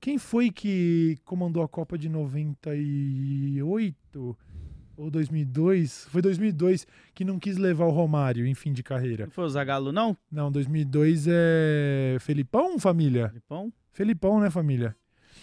Quem foi que comandou a Copa de 98? Ou 2002? Foi 2002 que não quis levar o Romário em fim de carreira. Não foi o Zagallo, não? Não, 2002 é. Felipão, família? Filipão? Felipão, né, família?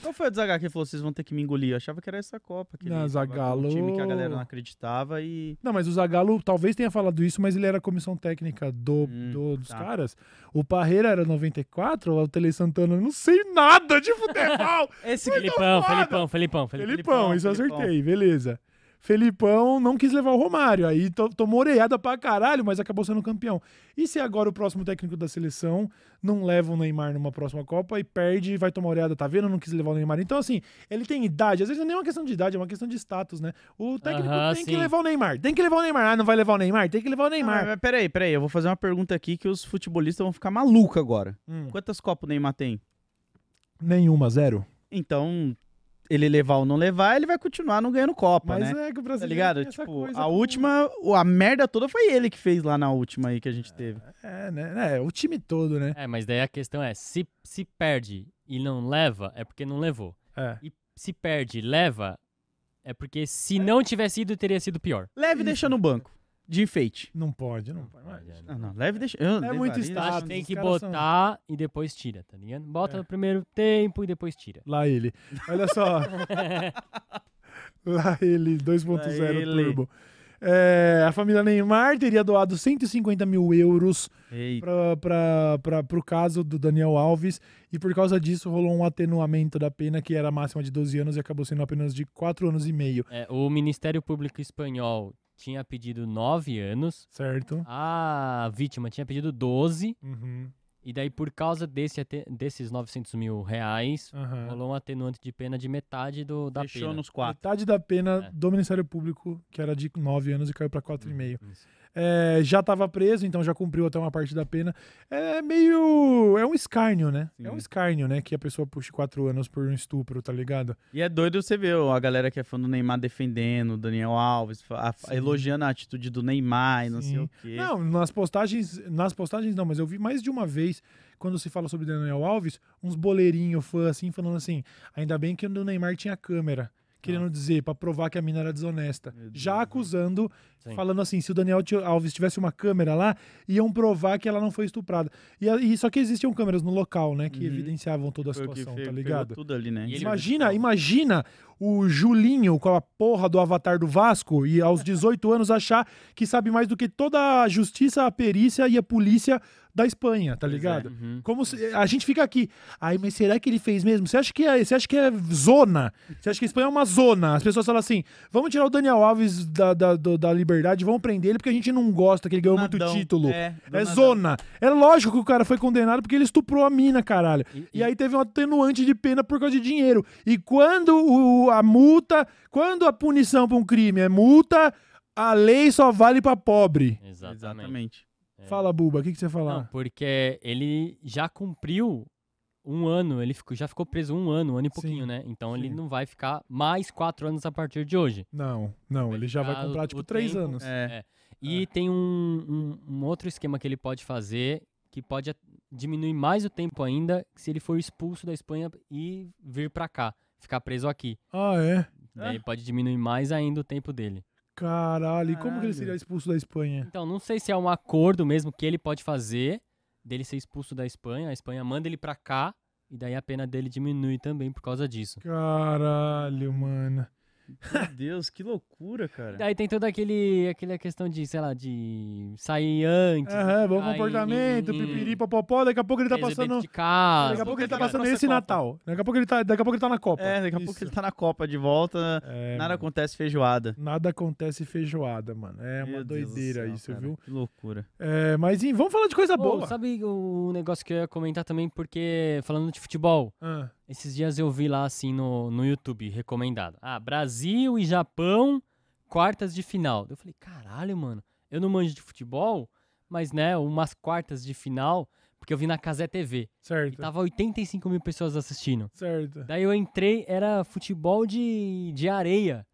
Qual foi o Zagallo que falou, vocês vão ter que me engolir? Eu achava que era essa Copa. Que ele Não, Zagallo- Um time que a galera não acreditava e... Não, mas o Zagallo talvez tenha falado isso, mas ele era a comissão técnica do, Hum, do- dos tá. caras. O Parreira era 94, o Tele Santana, não sei nada de futebol. [LAUGHS] Esse Felipão. Felipão, Felipão, Felipão. Felipão, isso eu acertei, beleza. Felipão não quis levar o Romário, aí to- tomou oreada pra caralho, mas acabou sendo campeão. E se agora o próximo técnico da seleção não leva o Neymar numa próxima Copa e perde e vai tomar oreada, tá vendo? Não quis levar o Neymar. Então, assim, ele tem idade, às vezes não é uma questão de idade, é uma questão de status, né? O técnico Aham, tem que sim. levar o Neymar, tem que levar o Neymar. Ah, não vai levar o Neymar? Tem que levar o Não, Neymar. mas peraí, peraí, eu vou fazer uma pergunta aqui que os futebolistas vão ficar malucos agora. Hum. Quantas Copas o Neymar tem? Nenhuma, zero. Então, ele levar ou não levar, ele vai continuar não ganhando Copa, Mas né? é que o Tá brasileiro ligado? Tipo, coisa a com- última, a merda toda foi ele que fez lá na última aí que a gente teve. É, né? É, o time todo, né? É, mas daí a questão é, se, se perde e não leva, é porque não levou. É. E se perde e leva, é porque se não tivesse ido, teria sido pior. Leve e Isso. deixa no banco, de enfeite. Não pode, não pode. Não, não, leve e deixa... Eu, É muito status. Tem que caras são- botar e depois tira, tá ligado? Bota É. no primeiro tempo e depois tira. Lá ele. Olha só. [LAUGHS] Lá ele, 2.0 Lá ele. Turbo. É, a família Neymar teria doado 150 mil euros para o caso do Daniel Alves e por causa disso rolou um atenuamento da pena que era máxima de 12 anos e acabou sendo apenas de 4 anos e meio, É, o Ministério Público Espanhol tinha pedido 9 anos, certo? a vítima tinha pedido 12, Uhum, e daí por causa desse, desses 900 mil reais, aham. rolou um atenuante de pena de metade do, da Fechou pena. nos quatro. Metade da pena É. do Ministério Público, que era de 9 anos e caiu para 4,5. Isso. É, já estava preso, então já cumpriu até uma parte da pena. É meio. É um escárnio, né? Sim. É um escárnio, né? Que a pessoa puxe quatro anos por um estupro, tá ligado? E é doido você ver a galera que é fã do Neymar defendendo o Daniel Alves, a- elogiando a atitude do Neymar e não sei o quê. Não, nas postagens. Nas postagens não, mas eu vi mais de uma vez, quando se fala sobre Daniel Alves, uns boleirinhos fã assim, falando assim: ainda bem que o Neymar tinha câmera. Querendo dizer, pra provar que a mina era desonesta. Já acusando, Sim. falando assim: se o Daniel Tio- Alves tivesse uma câmera lá, iam provar que ela não foi estuprada. E, e só que existiam câmeras no local, né? Que Uhum. evidenciavam toda a Foi situação, fe- tá ligado? tudo ali, né? Imagina, imagina o Julinho com a porra do avatar do Vasco e aos [LAUGHS] 18 anos achar que sabe mais do que toda a justiça, a perícia e a polícia da Espanha, tá é. ligado? Uhum. Como se- a gente fica aqui, ai, mas será que ele fez mesmo? Você acha que é, você acha que é zona? Você acha que a Espanha é uma zona? As pessoas falam assim: vamos tirar o Daniel Alves da, da, do- da liberdade, vamos prender ele porque a gente não gosta que ele ganhou muito título. É, É zona. É lógico que o cara foi condenado porque ele estuprou a mina, caralho. E- E aí teve um atenuante de pena por causa de dinheiro. E quando o- a multa, quando a punição pra um crime é multa, a lei só vale pra pobre. Exatamente. Exatamente. É. Fala, Buba, o que, que você Não, fala? porque ele já cumpriu um ano, ele ficou- já ficou preso um ano, um ano e pouquinho, Sim, né? Então ele sim. não vai ficar mais quatro anos a partir de hoje. Não, não, ele já vai comprar tipo três tempo- anos. É. E tem um, um- um outro esquema que ele pode fazer que pode diminuir mais o tempo ainda se ele for expulso da Espanha e vir pra cá, ficar preso aqui. Ah, é? Daí pode diminuir mais ainda o tempo dele. Caralho, e como que ele seria expulso da Espanha? Então, não sei se é um acordo mesmo que ele pode fazer dele ser expulso da Espanha, a Espanha manda ele pra cá e daí a pena dele diminui também por causa disso. Caralho, mano. Meu Deus, que loucura, cara. Daí tem toda aquele, aquela questão de, sei lá, de sair antes. Aham, bom comportamento, pipiri, popopó, daqui a pouco ele tá passando. de casa. Daqui a pouco ele tá passando esse Copa. Natal. Daqui a pouco ele tá, daqui a pouco ele tá na Copa. É, daqui a pouco Isso. ele tá na Copa de volta, É, nada mano. acontece feijoada. Nada acontece feijoada, mano. É uma Deus doideira céu, isso, cara, viu? Que loucura. É, mas vamos falar de coisa Pô, boa. sabe o negócio que eu ia comentar também, porque falando de futebol, Ah, esses dias eu vi lá assim no, no YouTube, recomendado. Ah, Brasil e Japão, quartas de final. Eu falei, caralho, mano, eu não manjo de futebol, mas né, umas quartas de final, porque eu vi na Casé TV. E certo. tava 85 mil pessoas assistindo. Certo. Daí eu entrei, era futebol de, de areia.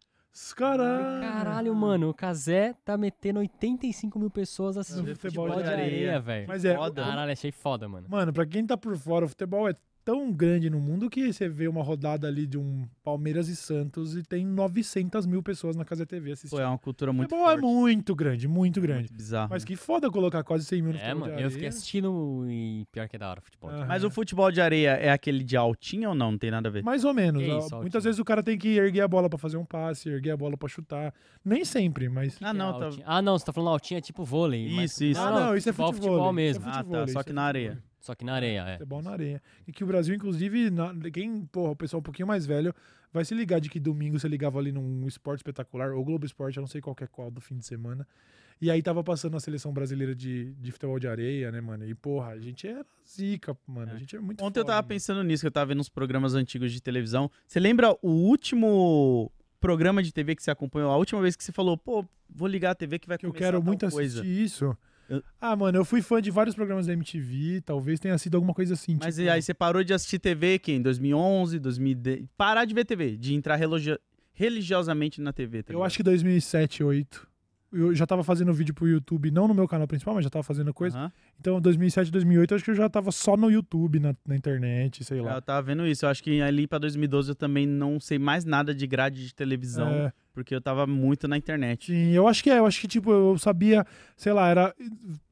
Caralho. Caralho, mano, o Casé tá metendo 85 mil pessoas assistindo futebol, futebol de areia. velho. Mas é, Foda. Caralho, achei foda, mano. Mano, pra quem tá por fora, o futebol é tão grande no mundo que você vê uma rodada ali de um Palmeiras e Santos e tem 900 mil pessoas na Casa TV assistindo. Pô, é uma cultura muito futebol forte. é muito grande, muito grande. muito bizarro. Mas que foda colocar quase 100 mil no É, futebol mano, de eu fiquei assistindo e pior que é da hora futebol. Aham. Mas o futebol de areia é aquele de altinha ou não? Não tem nada a ver. Mais ou menos. Ó. isso, Muitas vezes o cara tem que erguer a bola pra fazer um passe, erguer a bola pra chutar. Nem sempre, mas. Ah, não, é tá... Ah, não, você tá falando altinha é tipo vôlei. mas- Isso, isso. ah, não, isso é futebol. futebol mesmo. Isso é Ah, tá, só isso que é na areia. Só que na areia, é. Futebol na areia. E que o Brasil, inclusive, na- quem, porra, o pessoal um pouquinho mais velho vai se ligar de que domingo você ligava ali num esporte espetacular, ou Globo Esporte, eu não sei qual que é qual do fim de semana. E aí tava passando a seleção brasileira de, de futebol de areia, né, mano? E, porra, a gente era zica, mano. É. A gente é muito Ontem eu foda, tava mano. pensando nisso, que eu tava vendo uns programas antigos de televisão. Você lembra o último programa de TV que você acompanhou? A última vez que você falou, pô, vou ligar a TV que vai Que eu começar quero tal muito assistir coisa. isso. Eu- Ah, mano, eu fui fã de vários programas da MTV, talvez tenha sido alguma coisa assim. Mas tipo, aí você parou de assistir TV que em 2011, 2010... Parar de ver TV, de entrar religi- religiosamente na TV, tá Eu acho que 2007, 2008. Eu já tava fazendo vídeo pro YouTube, não no meu canal principal, mas já tava fazendo coisa. Aham. Então, 2007, 2008, eu acho que eu já tava só no YouTube, na, na internet, sei lá. Eu tava vendo isso. Eu acho que ali pra 2012 eu também não sei mais nada de grade de televisão, É, porque eu tava muito na internet. sim, eu acho que é. Eu acho que, tipo, eu sabia, sei lá, era.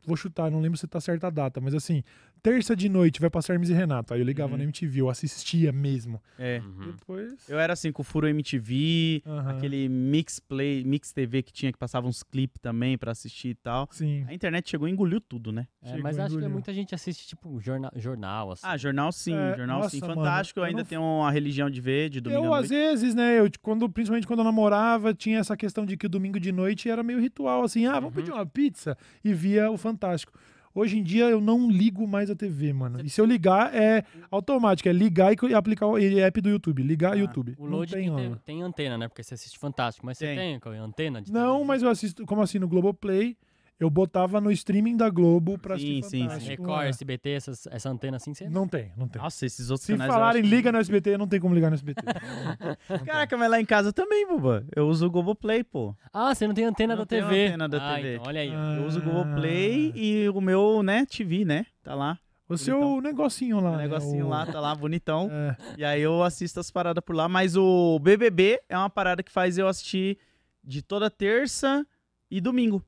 Vou chutar, não lembro se tá certa a data, mas assim, terça de noite vai passar Hermes e Renato. Aí eu ligava Uhum. na MTV, eu assistia mesmo. É. Uhum. Depois. Eu era assim, com o Furo MTV, Aham. aquele Mix Play, Mix TV que tinha, que passava uns clipes também pra assistir e tal. Sim. A internet chegou e engoliu tudo, né? É, Chegou, mas acho que muita gente assiste, tipo, jornal, jornal assim. Ah, jornal sim, É, jornal nossa, sim. mano, Fantástico, eu eu ainda não- tenho uma religião de ver, de domingo Eu, às vezes, né, eu, quando, principalmente quando eu namorava, tinha essa questão de que o domingo de noite era meio ritual, assim, ah, vamos Uhum. pedir uma pizza e via o Fantástico. Hoje em dia eu não ligo mais a TV, mano. E se eu ligar, é automático, é ligar e aplicar o app do YouTube. Ligar Ah, YouTube. O Load tem, tem, tem antena, né? Porque você assiste Fantástico. Mas você Tem. tem, qual é? antena? De Não, televisão? mas eu assisto, como assim, no Globoplay. Eu botava no streaming da Globo pra Sim, assistir sim, sim. Record, é. SBT, essas- essa antena assim, você... Não tem, não tem. Nossa, esses outros Se canais. eu falarem liga no SBT, não tem como ligar no SBT. [LAUGHS] Não. Caraca, mas lá em casa também, Buba. Eu uso o Globoplay, pô. Ah, você não tem antena Não da TV. antena da ah, TV. então, olha aí. Ah. Eu uso o Globoplay e o meu, né, TV, né? Tá lá. O seu negocinho lá. O né? negocinho O- lá, tá lá, bonitão. [LAUGHS] É. E aí eu assisto as paradas por lá. Mas o BBB é uma parada que faz eu assistir de toda terça e domingo.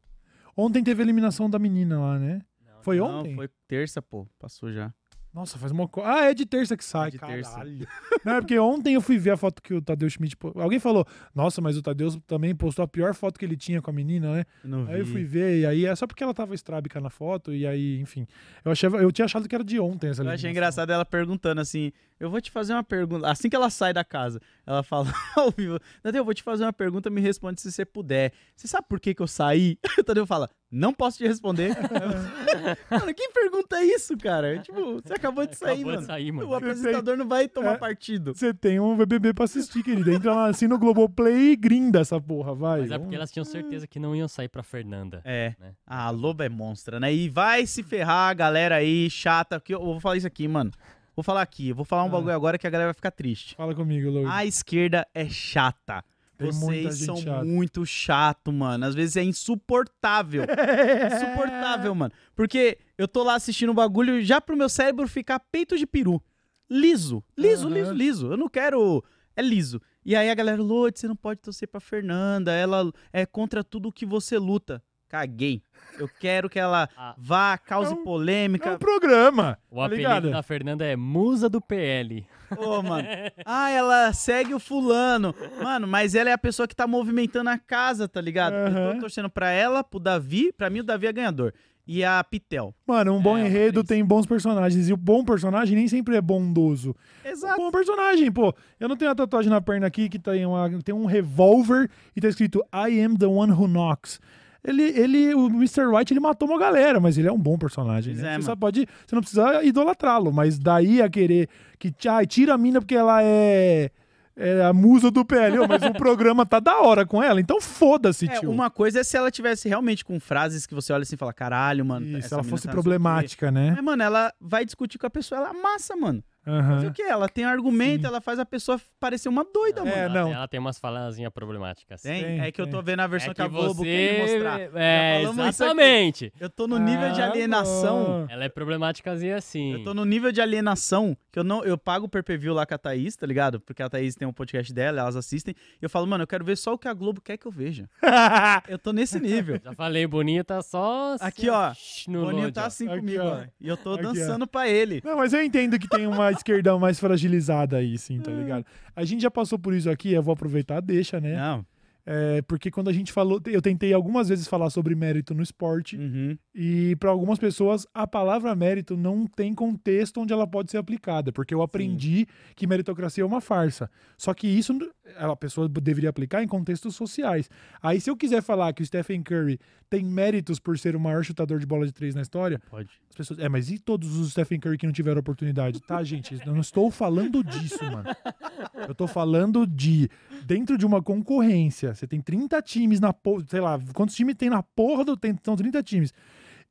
Ontem teve a eliminação da menina lá, né? Foi Não, ontem? foi terça, pô. Passou já. Nossa, faz uma co... Ah, é de terça que sai, É de terça. caralho. Não, é porque ontem eu fui ver a foto que o Tadeu Schmidt... Alguém falou, nossa, mas o Tadeu também postou a pior foto que ele tinha com a menina, né? Não vi. Aí eu fui ver, e aí é só porque ela tava estrábica na foto, e aí, enfim. Eu, achava, eu tinha achado que era de ontem essa Eu achei engraçado ela perguntando assim: Eu vou te fazer uma pergunta. Assim que ela sai da casa, ela fala [LAUGHS] ao vivo: Tadeu, eu vou te fazer uma pergunta, me responde se você puder. Você sabe por que, que eu saí? [LAUGHS] O Tadeu fala: Não posso te responder. [LAUGHS] mano, quem pergunta isso, cara? Tipo, você acabou de sair, Acabou de mano. sair, mano. O apresentador não vai tomar É. partido. Você tem um BBB pra assistir, querido. Entra lá assim no Globoplay e grinda essa porra, vai. Mas é porque elas tinham certeza que não iam sair pra Fernanda. É. Né? A Loba é monstra, né? E vai se ferrar a galera aí, chata. Que eu vou falar isso aqui, mano. Vou falar aqui. Eu vou falar um Ah. bagulho agora que a galera vai ficar triste. Fala comigo, Louis. A esquerda é chata. Tem Vocês são chata. muito chato, mano. Às vezes é insuportável. [LAUGHS] insuportável, mano. Porque eu tô lá assistindo o bagulho já pro meu cérebro ficar peito de peru. Liso. Liso, Aham. liso, liso. Eu não quero. É liso. E aí a galera, Lodi, você não pode torcer pra Fernanda. Ela é contra tudo que você luta. Caguei. Eu [LAUGHS] quero que ela Ah. vá, cause É um- É polêmica. um programa. O tá apelido ligado? da Fernanda é Musa do PL. Ô, mano. Ah, ela segue o fulano. Mano, mas ela é a pessoa que tá movimentando a casa, tá ligado? Eu Aham. tô torcendo pra ela, pro Davi. Pra mim, o Davi é ganhador. E a Pitel. Mano, um bom É, enredo tem bons personagens. E o bom personagem nem sempre é bondoso. Um Exato. bom personagem, pô. Eu não tenho a tatuagem na perna aqui que tem, uma, tem um revólver e tá escrito I am the one who knocks. Ele, ele, o Mr. White, ele matou uma galera, mas ele é um bom personagem. Né? é, você pode. Você não precisa idolatrá-lo, mas daí a querer que ai, tira a mina porque ela é, é a musa do PL. Mas o [LAUGHS] programa tá da hora com ela, então foda-se, É, tio. uma coisa é se ela tivesse realmente com frases que você olha assim e fala, caralho, mano. E se ela fosse tá não sei o quê." problemática, né? Mas, mano, ela vai discutir com a pessoa, ela amassa, mano. Fazer Aham. o quê? Ela tem argumento, Sim. ela faz a pessoa parecer uma doida, mano. É, ela, não. ela tem umas falazinhas problemáticas. Tem? Tem, é que eu tem. tô vendo a versão É que a que Globo você... quer me mostrar. É, aqui. exatamente. Eu tô no nível de Ah, alienação. bom. Ela é problemáticazinha assim. Eu tô no nível de alienação que eu não eu pago o per-per-view lá com a Thaís, tá ligado? Porque a Thaís tem um podcast dela, elas assistem. E eu falo, mano, eu quero ver só o que a Globo quer que eu veja. [LAUGHS] Eu tô nesse nível. Já falei, o Boninho tá só... assim, Aqui, ó. No Boninho load, tá ó. assim Aqui, comigo, ó. ó. E eu tô Aqui, ó. dançando pra ele. Não, mas eu entendo que tem uma esquerda mais fragilizada aí, sim, tá ligado? A gente já passou por isso aqui, eu vou aproveitar, deixa, né? Não. É, porque quando a gente falou, eu tentei algumas vezes falar sobre mérito no esporte, Uhum. e para algumas pessoas a palavra mérito não tem contexto onde ela pode ser aplicada, porque eu aprendi que meritocracia é uma farsa. Só que isso a pessoa deveria aplicar em contextos sociais. Aí se eu quiser falar que o Stephen Curry tem méritos por ser o maior chutador de bola de três na história, Pode. as pessoas, é, mas e todos os Stephen Curry que não tiveram oportunidade? Tá, gente, eu não estou falando disso, mano. Eu tô falando de dentro de uma concorrência, você tem 30 times na porra, sei lá, quantos times tem na porra do tem, são 30 times.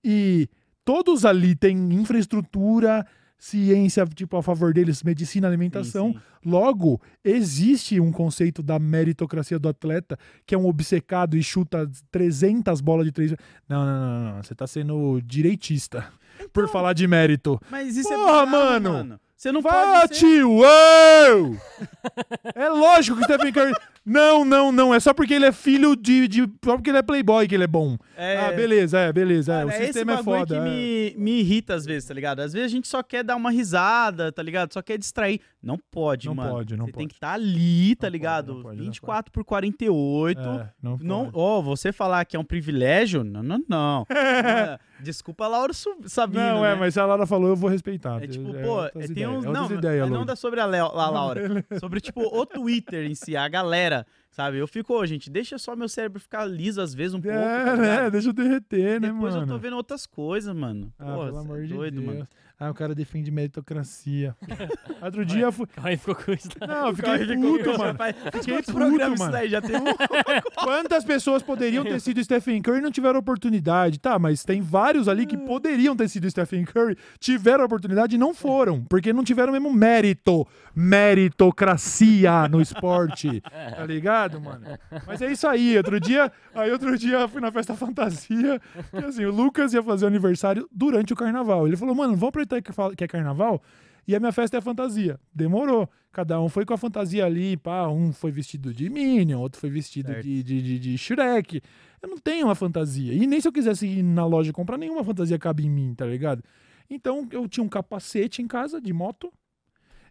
E todos ali têm infraestrutura, ciência, tipo, a favor deles, medicina, alimentação. Sim, sim. Logo, existe um conceito da meritocracia do atleta, que é um obcecado e chuta 300 bolas de três. Não, não, não, não. Você tá sendo direitista por falar de mérito. Mas isso Porra, é bizarro, mano. Você não Vá, pode ser... tio! É lógico que o Stephen Curry. Não, não, não. É só porque ele é filho de. de só porque ele é playboy que ele é bom. É, Ah, beleza, é, beleza. É, Cara, o é esse sistema é bagulho foda. que é. me, me irrita às vezes, tá ligado? Às vezes a gente só quer dar uma risada, tá ligado? Só quer distrair. Não pode, Não mano. pode, não Você tem pode. que estar ali, tá Não pode, ligado? pode, não 24 por 48. É, não, Não, pode. ó, você falar que é um privilégio? Não, não, não. [LAUGHS] É, Desculpa, Laura Su- Sabino. Não, é, né? mas se a Laura falou, eu vou respeitar. É tipo, É pô, é, tem ideias, uns. é não, mas não dá sobre a, Leo, a Laura. Sobre, tipo, o Twitter em si, a galera, sabe? Eu fico, ô, gente, deixa só meu cérebro ficar liso às vezes um pouco. tá É, né? Deixa eu derreter, né, Depois mano? eu tô vendo outras coisas, mano. Ah, Porra, pelo é amor de doido, Deus. mano. Ah, o cara defende meritocracia. [LAUGHS] Outro dia eu fui. Aí ficou com isso. Não, eu fiquei puto, mano. Fiquei puto, programas isso mano. daí? Já tem um... [LAUGHS] Quantas pessoas poderiam ter sido Stephen Curry e não tiveram oportunidade? Tá, mas tem vários ali que poderiam ter sido Stephen Curry, tiveram oportunidade e não foram, porque não tiveram mesmo mérito. Meritocracia no esporte. [LAUGHS] Tá ligado, mano? Mas é isso aí. Outro dia, aí outro dia eu fui na festa fantasia, que assim, o Lucas ia fazer aniversário durante o carnaval. Ele falou, mano, vamos aproveitar que fala- que é carnaval e a minha festa é fantasia. Demorou. Cada um foi com a fantasia ali, pá. Um foi vestido de Minion, outro foi vestido de, de, de, de Shrek. Eu não tenho uma fantasia. E nem se eu quisesse ir na loja comprar, nenhuma fantasia cabe em mim, tá ligado? Então eu tinha um capacete em casa de moto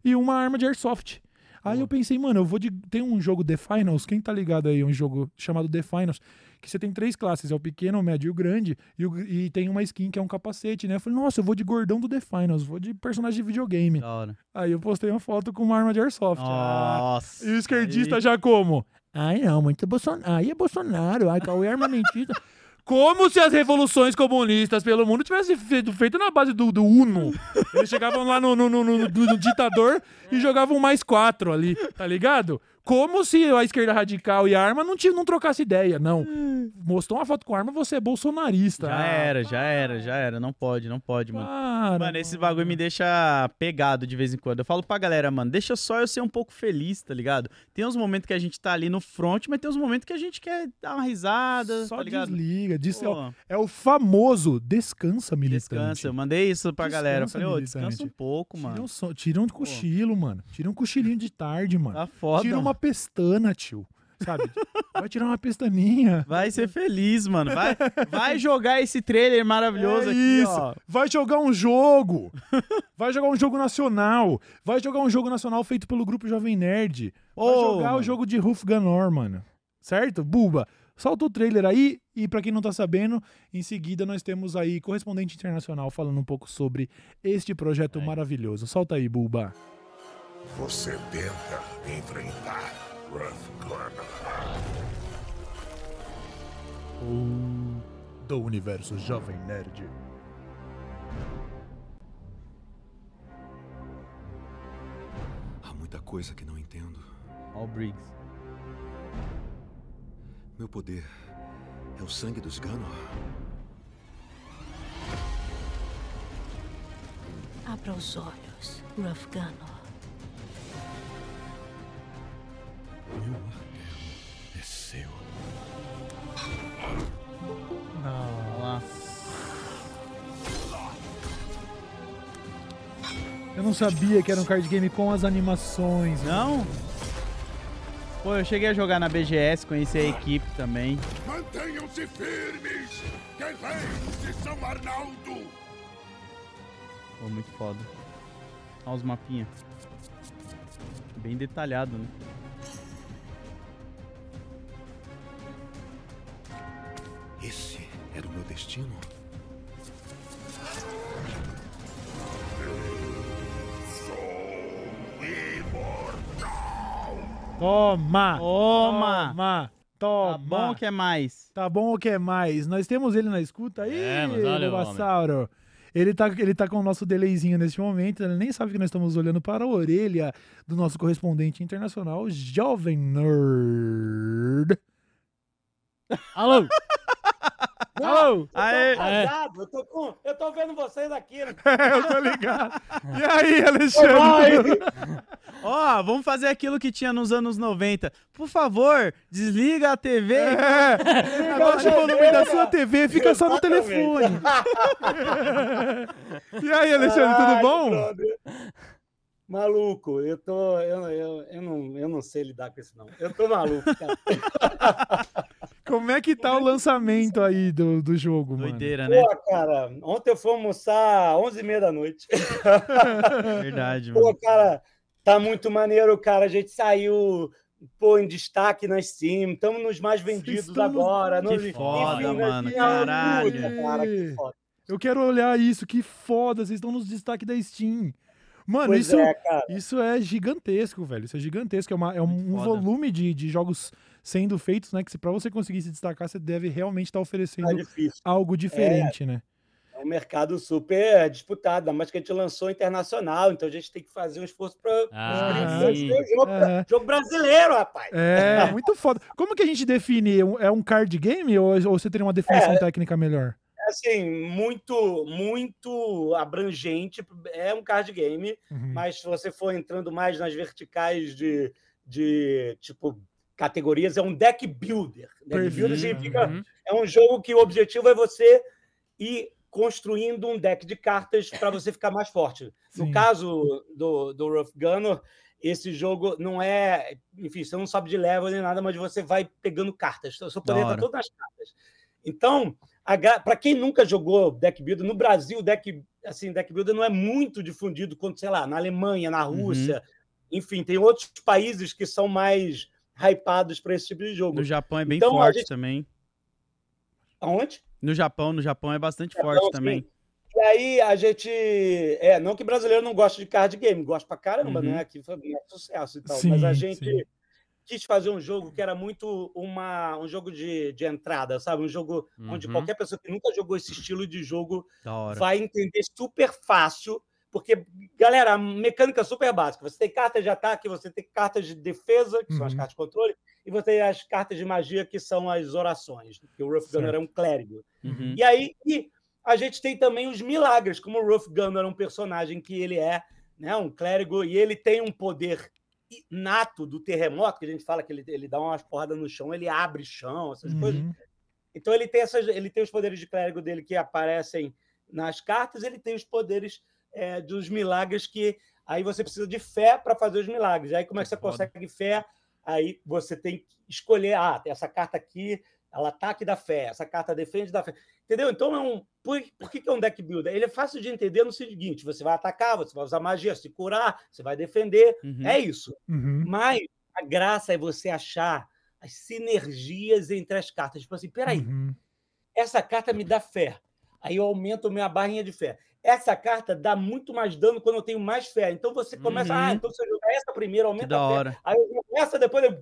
e uma arma de airsoft. Aí eu pensei, mano, eu vou de. Tem um jogo The Finals, quem tá ligado aí? Um jogo chamado The Finals, que você tem três classes: é o pequeno, o médio e o grande, e, o- e tem uma skin que é um capacete, né? Eu falei, nossa, eu vou de gordão do The Finals, vou de personagem de videogame. Hora. Aí eu postei uma foto com uma arma de airsoft. Ah, Nossa. e o esquerdista aí- já como? Ai, não, muito Bolsonaro. Aí é Bolsonaro. Ai, Cauê é armamentista. [LAUGHS] Como se as revoluções comunistas pelo mundo tivessem feito, feito na base do, do Uno. Eles chegavam lá no- no- no- no ditador e jogavam mais quatro ali, tá ligado? Como se a esquerda radical e a arma não, não trocasse ideia. Não. Mostrou uma foto com arma, você é bolsonarista. Já era, já era, já era. Não pode, não pode, mano. Para, Mano, esse bagulho me deixa pegado de vez em quando. Eu falo pra galera, mano, deixa só eu ser um pouco feliz, tá ligado? Tem uns momentos que a gente tá ali no front, mas tem uns momentos que a gente quer dar uma risada, Só tá ligado? desliga. Diz, é, o, Pô, é o famoso descansa, militante. descansa. Eu mandei isso pra galera. Eu Descansa, falei, ô, militante. descansa um pouco, Tira um, mano. so- tira um cochilo, mano. Tira um cochilinho de tarde, mano. Tá foda. Tira uma mano. Pestana, tio. Sabe? Vai tirar uma pestaninha. Vai ser feliz, mano. Vai, vai jogar esse trailer maravilhoso É aqui, isso. ó. Vai jogar um jogo. Vai jogar um jogo nacional. Vai jogar um jogo nacional feito pelo grupo Jovem Nerd. Vai Ô, jogar o mano. jogo de Ruf Ganor, mano. Certo? Buba. Solta o trailer aí e pra quem não tá sabendo, em seguida nós temos aí correspondente internacional falando um pouco sobre este projeto maravilhoso. Solta aí, Buba. Você tenta enfrentar Ruth Gunner. do universo Jovem Nerd. Há muita coisa que não entendo. Ó o Briggs. Meu poder é o sangue dos Ganor. Abra os olhos, Ruff Gunner. Meu martelo é seu. Lá. Eu não sabia que era um card game com as animações. Não? Pô, eu cheguei a jogar na BGS, conheci a equipe também. Mantenham-se firmes, guerreiros de São Arnaldo. Pô, muito foda. Olha os mapinhas. Bem detalhado, né? Esse era o meu destino? Toma! Toma! Toma! Tá Toma! bom que é mais? Tá bom o que é mais? Nós temos ele na escuta aí, É, o Bulbasauro. Ele tá, ele tá com o nosso delayzinho nesse momento, ele nem sabe que nós estamos olhando para a orelha do nosso correspondente internacional, Jovem Nerd. Alô? [LAUGHS] Alô! Aê! Atrasado, eu tô, com, eu tô vendo vocês aqui. né? [LAUGHS] É, eu tô ligado. E aí, Alexandre? Ó, vamos fazer aquilo que tinha nos anos 90. Por favor, desliga a TV. É, abaixa o volume da sua TV, fica só no Exatamente. telefone. E aí, Alexandre, tudo Ai, bom? brother. Maluco, eu tô. Eu, eu, eu, não, eu não sei lidar com isso, não. Eu tô maluco, cara. [LAUGHS] Como é que tá o lançamento aí do, do jogo, mano? Doideira, né? Pô, cara, ontem eu fui almoçar às 11h30 da noite. [LAUGHS] Verdade, Pô, mano. cara, tá muito maneiro, cara. A gente saiu pô, em destaque na Steam. Estamos nos mais vendidos estão nos- agora. Que no- foda, né, mano, caralho. cara, que foda. Eu quero olhar isso, que foda, vocês estão nos destaques da Steam. Mano, Pois isso é, cara. Isso é gigantesco, velho. Isso é gigantesco. É, uma- é um, um foda. volume de, de jogos sendo feitos, né? Que se, pra você conseguir se destacar, você deve realmente estar Tá oferecendo difícil. algo diferente, né? É um mercado super disputado, mas que a gente lançou internacional, então a gente tem que fazer um esforço para Ah, o sim. jogo, Aham. jogo brasileiro, rapaz. É, muito foda. Como que a gente define? É um card game ou, ou você teria uma definição É. técnica melhor? Assim, muito, muito abrangente. É um card game, Uhum. mas se você for entrando mais nas verticais de, de tipo categorias, é um deck builder. Deck Perfeito. builder significa Uhum. é um jogo que o objetivo é você ir construindo um deck de cartas para você ficar mais forte. Sim. No caso do, do Rough Gunner, esse jogo não é. Enfim, você não sobe de level nem nada, mas você vai pegando cartas. O seu poder está hora. todo nas cartas. Então, para quem nunca jogou deck builder, no Brasil, deck, assim, deck builder não é muito difundido quanto, sei lá, na Alemanha, na Rússia. Enfim, tem outros países que são mais hypados para esse tipo de jogo. No Japão é bem Então, forte gente- também. Aonde? No Japão, no Japão é bastante forte também. E aí a gente. É, não que brasileiro não gosta de card game, gosta pra caramba, Uhum. né? Aqui foi um sucesso e tal. Sim, mas a gente sim. quis fazer um jogo que era muito uma, um jogo de, de entrada, sabe? Um jogo onde Uhum. qualquer pessoa que nunca jogou esse estilo de jogo vai entender super fácil. Porque, galera, a mecânica é super básica. Você tem cartas de ataque, você tem cartas de defesa, que são as Uhum. cartas de controle, e você tem as cartas de magia, que são as orações. Porque o Rough Gunner é um clérigo. Uhum. E aí e a gente tem também os milagres, como o Ruff Gunner é um personagem que ele é né, um clérigo e ele tem um poder nato do terremoto, que a gente fala que ele, ele dá umas porradas no chão, ele abre chão, essas coisas. Uhum. Então ele tem, essas, ele tem os poderes de clérigo dele que aparecem nas cartas, ele tem os poderes é, dos milagres que aí você precisa de fé para fazer os milagres. Aí como é que você Foda. consegue fé? Aí você tem que escolher, ah, essa carta aqui, ela ataque da fé, essa carta defende da fé. Entendeu? Então é um. Por, por que, que é um deck builder? Ele é fácil de entender no seguinte: você vai atacar, você vai usar magia, se curar, você vai defender. Uhum. É isso. Uhum. Mas a graça é você achar as sinergias entre as cartas. Tipo assim, peraí, Uhum. essa carta me dá fé. Aí eu aumento a minha barrinha de fé. Essa carta dá muito mais dano quando eu tenho mais fé. Então você começa, Uhum. ah, então eu jogar essa primeiro, aumenta da a fé. hora. Aí eu jogo essa, depois eu.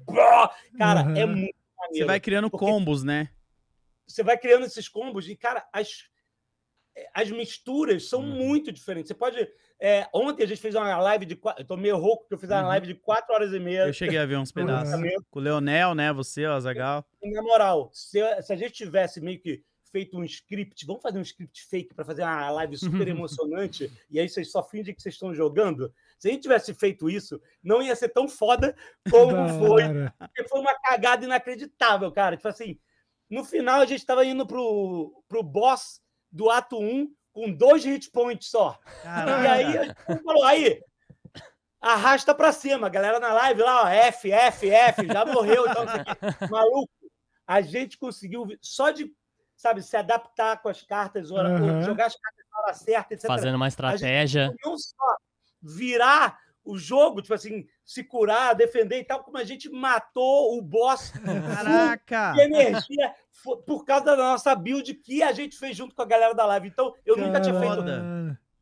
Cara, é Uhum. muito Você maneiro. vai criando combos, né? Você vai criando esses combos e, cara, as, as misturas são Uhum. muito diferentes. Você pode. é, ontem a gente fez uma live de. Eu tô meio rouco, porque eu fiz uma Uhum. live de quatro horas e meia. Eu cheguei a ver uns [LAUGHS] pedaços. Com o Leonel, né? Você, o Azagal. Na moral, se, se a gente tivesse meio que feito um script, vamos fazer um script fake para fazer uma live super [LAUGHS] emocionante, e aí vocês só fingem que vocês estão jogando. Se a gente tivesse feito isso, não ia ser tão foda como foi. Porque foi uma cagada inacreditável, cara. Tipo assim, no final a gente estava indo pro, pro boss do ato 1 com dois hit points só. E aí a gente falou, aí, arrasta pra cima. A galera na live lá, ó, F, F, F, já morreu. Então. [LAUGHS] Maluco, a gente conseguiu, só de, sabe, se adaptar com as cartas, Aham. jogar as cartas na hora certa, etc. Fazendo uma estratégia. Não só virar o jogo, tipo assim, se curar, defender e tal, como a gente matou o boss [LAUGHS] Caraca! de energia por causa da nossa build que a gente fez junto com a galera da live. Então, eu nunca tinha feito.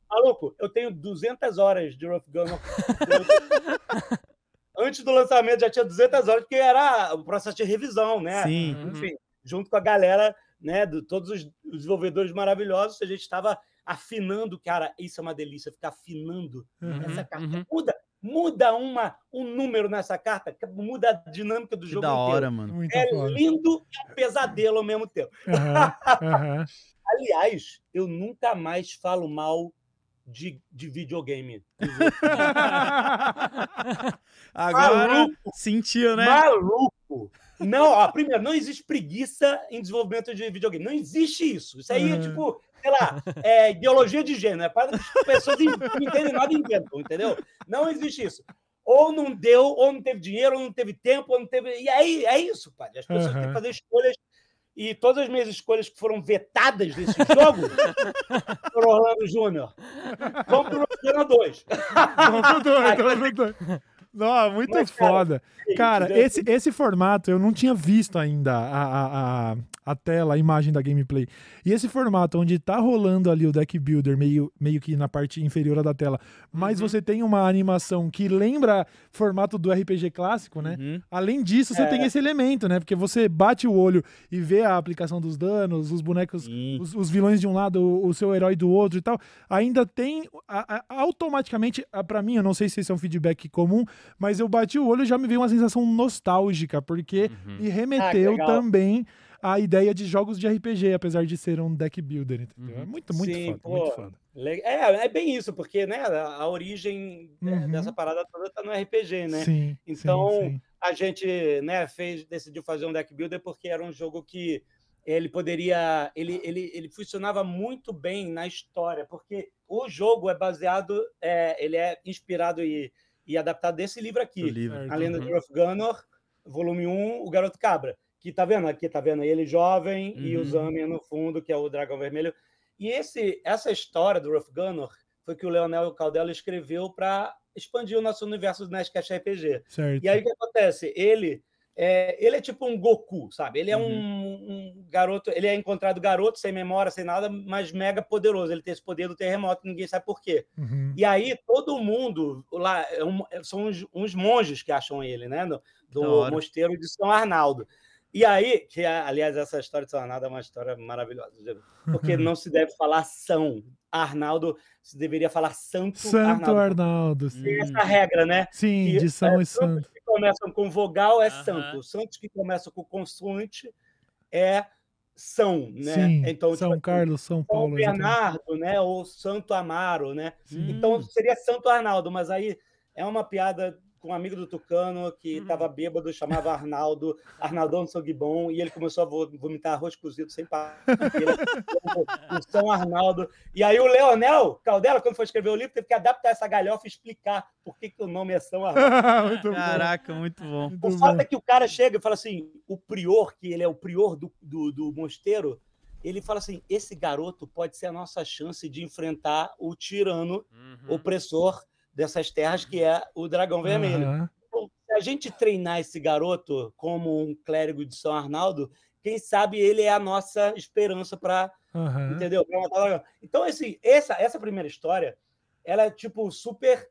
Maluco, eu tenho 200 horas de Rough Gunner. [LAUGHS] Antes do lançamento já tinha 200 horas, porque era o processo de revisão, né? Sim. Uhum. Enfim, junto com a galera, né, de todos os desenvolvedores maravilhosos, a gente estava afinando, cara, isso é uma delícia, ficar afinando Uhum. essa carta. uhum. Muda, muda uma, um número nessa carta, muda a dinâmica do Que jogo da inteiro. hora, mano. Muito É foda. lindo e um pesadelo ao mesmo tempo. Aham. [LAUGHS] Aliás, eu nunca mais falo mal de, de videogame. [LAUGHS] [LAUGHS] Agora Maluco, sentiu, né? maluco. Não, ó, primeiro, não existe preguiça em desenvolvimento de videogame. Não existe isso. Isso aí é Uhum. tipo, sei lá, é ideologia de gênero. É para que as pessoas não entendem nada e inventam, entendeu? Não existe isso. Ou não deu, ou não teve dinheiro, ou não teve tempo, ou não teve. E aí é isso, pai. As pessoas têm Uhum. que fazer escolhas. E todas as minhas escolhas que foram vetadas desse jogo foram Orlando Júnior. Vamos pro Orlando 2. Vamos pro dois, vamos pro dois. Não, muito Mas, cara, foda. Cara, entendeu? esse, esse formato eu não tinha visto ainda a, a, a, tela, a imagem da gameplay. E esse formato onde tá rolando ali o deck builder meio, meio que na parte inferior da tela, mas Uhum. você tem uma animação que lembra formato do RPG clássico, né? Uhum. Além disso, você É. tem esse elemento, né? Porque você bate o olho e vê a aplicação dos danos, os bonecos, os, os vilões de um lado, o, o seu herói do outro e tal. Ainda tem, a- a- automaticamente, a- pra mim, eu não sei se esse é um feedback comum, mas eu bati o olho e já me veio uma sensação nostálgica, porque Uhum. me remeteu legal. também à ideia de jogos de RPG, apesar de ser um deck builder, entendeu? Uhum. É muito, muito Sim, foda, pô. muito foda. É, é bem isso, porque né, a origem Uhum. dessa parada toda tá no RPG, né? Sim, Então, sim, sim. a gente né, fez, decidiu fazer um deck builder porque era um jogo que ele poderia. Ele, ele, ele funcionava muito bem na história, porque o jogo é baseado, é, ele é inspirado e, e adaptado desse livro aqui. livro. A Lenda Uhum. de Ruff Gunner, volume 1, O Garoto Cabra. Que tá vendo? Aqui tá vendo ele jovem e o Uhum. Zamian no fundo, que é o Dragão Vermelho. E esse, essa história do Ruff Gunner foi que o Leonel Caldela escreveu para expandir o nosso universo do Nerdcast RPG. Certo. E aí o que acontece? Ele é, ele é tipo um Goku, sabe? Ele é Uhum. um, um garoto, ele é encontrado garoto, sem memória, sem nada, mas mega poderoso. Ele tem esse poder do terremoto, ninguém sabe por quê. Uhum. E aí todo mundo lá é um- são uns, uns monges que acham ele, né? Do, do mosteiro de São Arnaldo. E aí, que aliás, essa história de São Arnaldo é uma história maravilhosa, porque [LAUGHS] não se deve falar São Arnaldo, se deveria falar Santo, Santo Arnaldo. Arnaldo. sim. Tem essa regra, né? Sim, que de São é, e Santo. Santos que começam com vogal é Aham. santo. Os santos que começam com consoante é são, né? Sim, então, São tipo, Carlos, São São Paulo. exatamente. Bernardo, né? Ou Santo Amaro, né? Hum. Então seria Santo Arnaldo, mas aí é uma piada com um amigo do Tucano que Uhum. estava bêbado, chamava Arnaldo, Arnaldão Sangue Bom, e ele começou a vo- vomitar arroz cozido sem parar. o São Arnaldo. E aí o Leonel Caldela, quando foi escrever o livro, teve que adaptar essa galhofa e explicar por que, que o nome é São Arnaldo. [LAUGHS] muito bom. Caraca, muito bom. muito O bom. fato é que o cara chega e fala assim: o prior, que ele é o prior do, do, do mosteiro, ele fala assim: esse garoto pode ser a nossa chance de enfrentar o tirano Uhum. opressor dessas terras, que é o dragão vermelho. Aham. Bom, Se a gente treinar esse garoto como um clérigo de São Arnaldo, quem sabe ele é a nossa esperança para Aham. entendeu? Então, esse, essa, essa primeira história, ela é tipo super.